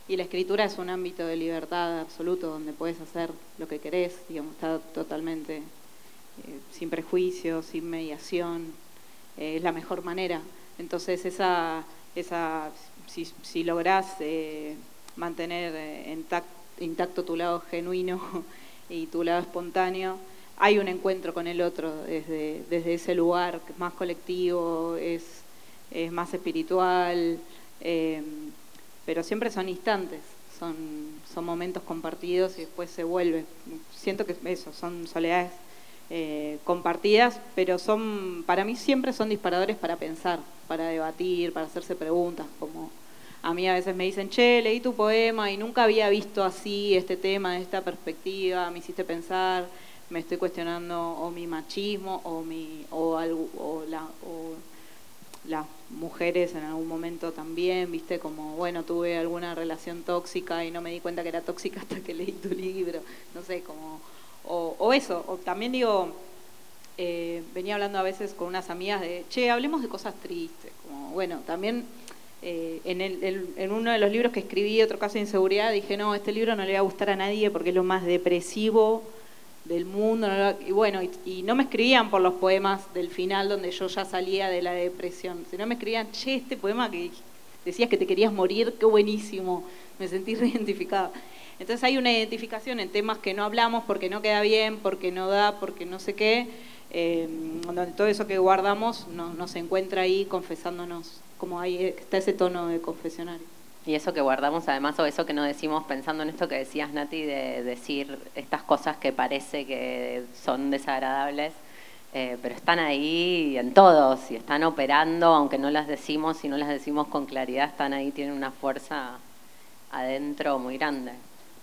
y la escritura es un ámbito de libertad absoluto donde puedes hacer lo que querés, digamos, está totalmente eh, sin prejuicios, sin mediación, eh, es la mejor manera. Entonces, esa, esa si, si lográs mantener eh, intac- intacto tu lado genuino y tu lado espontáneo, hay un encuentro con el otro desde, desde ese lugar que es más colectivo, es, es más espiritual, eh, pero siempre son instantes, son, son momentos compartidos y después se vuelve. Siento que eso, son soledades eh, compartidas, pero son, para mí siempre son disparadores para pensar, para debatir, para hacerse preguntas, como a mí a veces me dicen, che, leí tu poema y nunca había visto así este tema, esta perspectiva, me hiciste pensar, me estoy cuestionando o mi machismo o mi o, algo, o la o las mujeres en algún momento también, viste, como, bueno, tuve alguna relación tóxica y no me di cuenta que era tóxica hasta que leí tu libro, no sé, como, o, o eso, o también digo, eh, venía hablando a veces con unas amigas de, che, hablemos de cosas tristes, como, bueno, también eh, en, el, en uno de los libros que escribí, otro caso de inseguridad, dije, no, este libro no le va a gustar a nadie porque es lo más depresivo del mundo, no lo- y bueno, y, y no me escribían por los poemas del final donde yo ya salía de la depresión, sino me escribían, che, este poema que decías que te querías morir, qué buenísimo, me sentí reidentificada. Entonces hay una identificación en temas que no hablamos porque no queda bien, porque no da, porque no sé qué, eh, donde todo eso que guardamos no, no se encuentra ahí confesándonos, como ahí está ese tono de confesionario. Y eso que guardamos además, o eso que no decimos pensando en esto que decías, Nati, de decir estas cosas que parece que son desagradables, eh, pero están ahí en todos y están operando, aunque no las decimos y no las decimos con claridad, están ahí, tienen una fuerza adentro muy grande.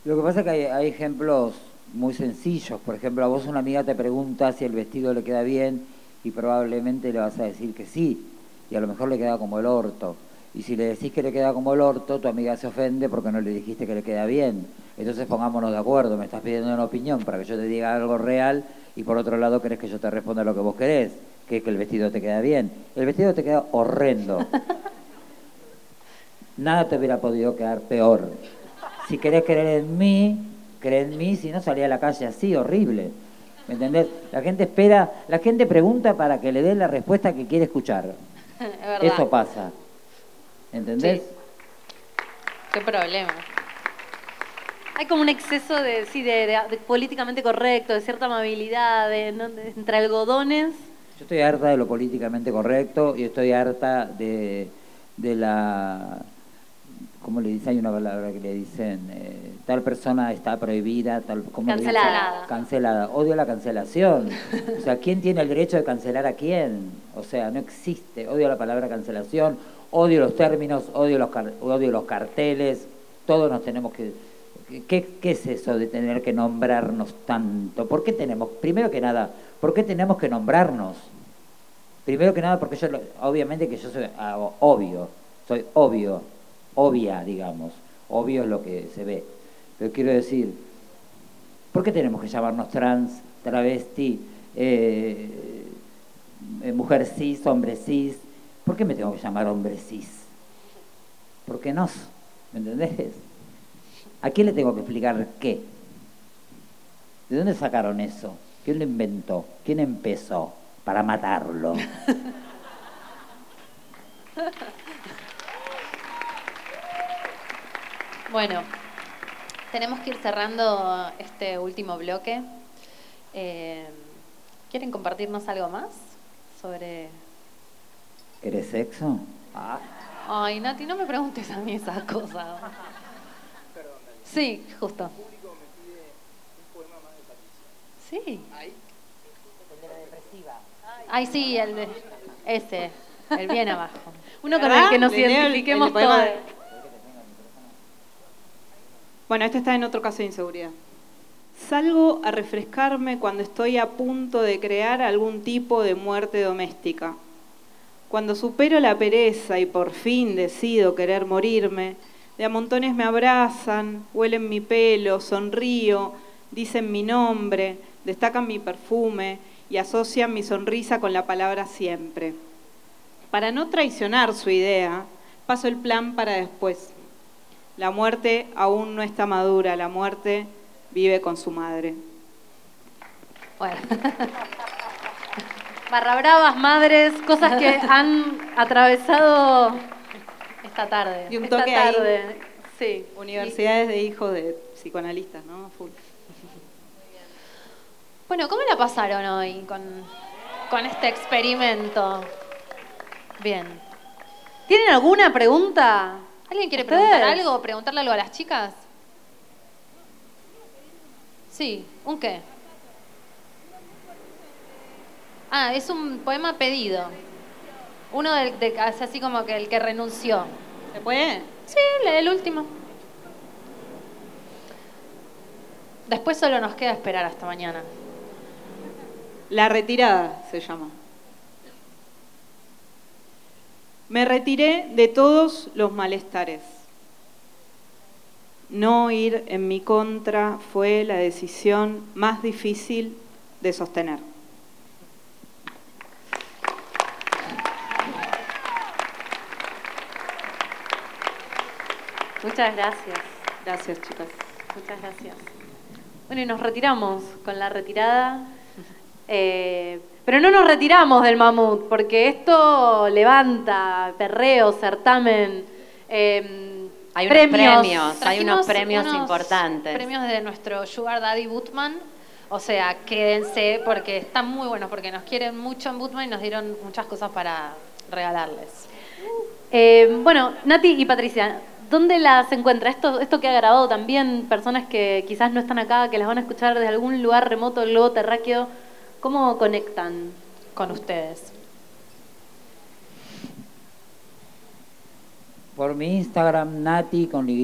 Lo que pasa es que hay, hay ejemplos muy sencillos. Por ejemplo, a vos una amiga te pregunta si el vestido le queda bien y probablemente le vas a decir que sí. Y a lo mejor le queda como el orto. Y si le decís que le queda como el orto, tu amiga se ofende porque no le dijiste que le queda bien. Entonces pongámonos de acuerdo, me estás pidiendo una opinión para que yo te diga algo real y por otro lado querés que yo te responda lo que vos querés, que es que el vestido te queda bien. El vestido te queda horrendo. Nada te hubiera podido quedar peor. Si querés creer en mí, cree en mí, si no salía a la calle así, horrible. ¿Me entendés? La gente espera, la gente pregunta para que le dé la respuesta que quiere escuchar. Es. Eso pasa. ¿Entendés? Sí. Qué problema. Hay como un exceso de, sí, de, de- de políticamente correcto, de cierta amabilidad, de, ¿no? entre algodones. Yo estoy harta de lo políticamente correcto y estoy harta de, de la... ¿Cómo le dicen? Hay una palabra que le dicen, eh, tal persona está prohibida, tal... ¿cómo le dicen? Cancelada. Cancelada. Odio la cancelación. O sea, ¿quién tiene el derecho de cancelar a quién? O sea, no existe. Odio la palabra cancelación, odio los términos, odio los, car- odio los carteles. Todos nos tenemos que... ¿Qué, ¿Qué es eso de tener que nombrarnos tanto? ¿Por qué tenemos, primero que nada, ¿por qué tenemos que nombrarnos? Primero que nada, porque yo, obviamente que yo soy ah, obvio, soy obvio, obvia, digamos. Obvio es lo que se ve. Pero quiero decir, ¿por qué tenemos que llamarnos trans, travesti, eh, eh, mujer cis, hombre cis? ¿Por qué me tengo que llamar hombre cis? ¿Por qué no? ¿Me entendés? ¿A quién le tengo que explicar qué? ¿De dónde sacaron eso? ¿Quién lo inventó? ¿Quién empezó para matarlo? Bueno, tenemos que ir cerrando este último bloque. Eh, ¿Quieren compartirnos algo más sobre... ¿Querés sexo? Ah, Ay, Nati, no me preguntes a mí esas cosas. Sí, justo. Sí. Ay, sí, el de, ese, el bien abajo. Uno con el que nos el- identifiquemos el poema todos. Bueno, este está en otro caso de inseguridad. Salgo a refrescarme cuando estoy a punto de crear algún tipo de muerte doméstica. Cuando supero la pereza y por fin decido querer morirme, de a montones me abrazan, huelen mi pelo, sonrío, dicen mi nombre, destacan mi perfume y asocian mi sonrisa con la palabra siempre. Para no traicionar su idea, paso el plan para después. La muerte aún no está madura, la muerte vive con su madre. Bueno, Barra bravas, madres, cosas que han atravesado esta tarde. Y un esta toque ahí. tarde. Sí. Universidades de hijos de psicoanalistas, ¿no? Full. Bueno, ¿cómo la pasaron hoy con, con este experimento? Bien. ¿Tienen alguna pregunta? ¿Alguien quiere ¿Ustedes? preguntar algo o preguntarle algo a las chicas? Sí, ¿un qué? Ah, es un poema pedido. Uno del, de, así como que el que renunció. ¿Se puede? Sí, el, el último. Después solo nos queda esperar hasta mañana. La retirada se llama. Me retiré de todos los malestares. No ir en mi contra fue la decisión más difícil de sostener. Muchas gracias. Gracias, chicas. Muchas gracias. Bueno, y nos retiramos con la retirada. Eh, pero no nos retiramos del mamut, porque esto levanta, perreo, certamen, eh, Hay unos premios, hay unos premios unos importantes. Premios de nuestro Sugar Daddy Bootman. O sea, quédense porque están muy buenos, porque nos quieren mucho en Bootman y nos dieron muchas cosas para regalarles. Eh, bueno, Nati y Patricia, ¿dónde las encuentra? Esto, esto que ha grabado también, personas que quizás no están acá, que las van a escuchar desde algún lugar remoto del globo terráqueo, ¿cómo conectan? Con ustedes. Por mi Instagram, Nati con Y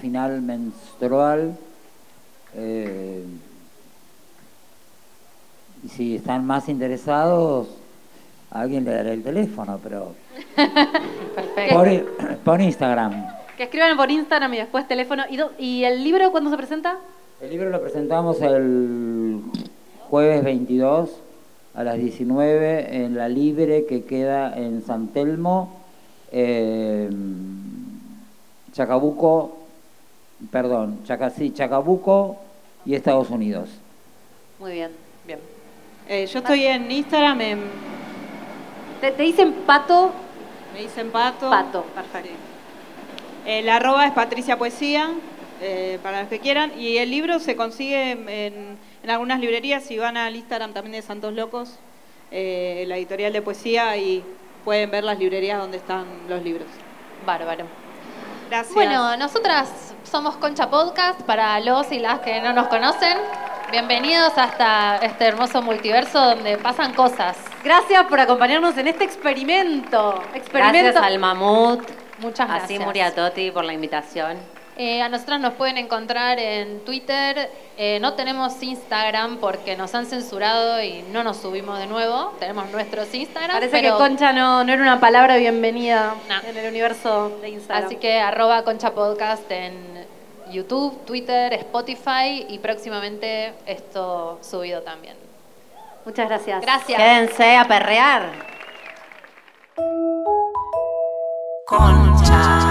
final menstrual. Eh, y si están más interesados, a alguien le daré el teléfono, pero Perfecto. por Instagram. Que escriban por Instagram y después teléfono. ¿Y, do- y el libro cuándo se presenta? El libro lo presentamos el jueves 22 a las 19 en la Libre que queda en San Telmo, eh, Chacabuco, perdón, Chaca, sí, Chacabuco y Estados Unidos. Muy bien, bien. Eh, yo estoy en Instagram, en- Te, te dicen pato, me dicen Pato. pato. Perfecto. El arroba es Patricia Poesía, eh, para los que quieran. Y el libro se consigue en, en algunas librerías. Si van al Instagram también de Santos Locos, eh, la editorial de poesía, y pueden ver las librerías donde están los libros. Bárbaro. Gracias. Bueno, nosotras somos Concha Podcast para los y las que no nos conocen. Bienvenidos hasta este hermoso multiverso donde pasan cosas. Gracias por acompañarnos en este experimento. Experimento. Gracias al mamut, Muchas así gracias. Muriatotti por la invitación. Eh, a nosotras nos pueden encontrar en Twitter. Eh, no tenemos Instagram porque nos han censurado y no nos subimos de nuevo. Tenemos nuestros Instagram. Parece pero- que concha no, no era una palabra bienvenida No. en el universo de Instagram. Así que arroba Concha Podcast en YouTube, Twitter, Spotify y próximamente esto subido también. Muchas gracias. Gracias. Quédense a perrear. Concha.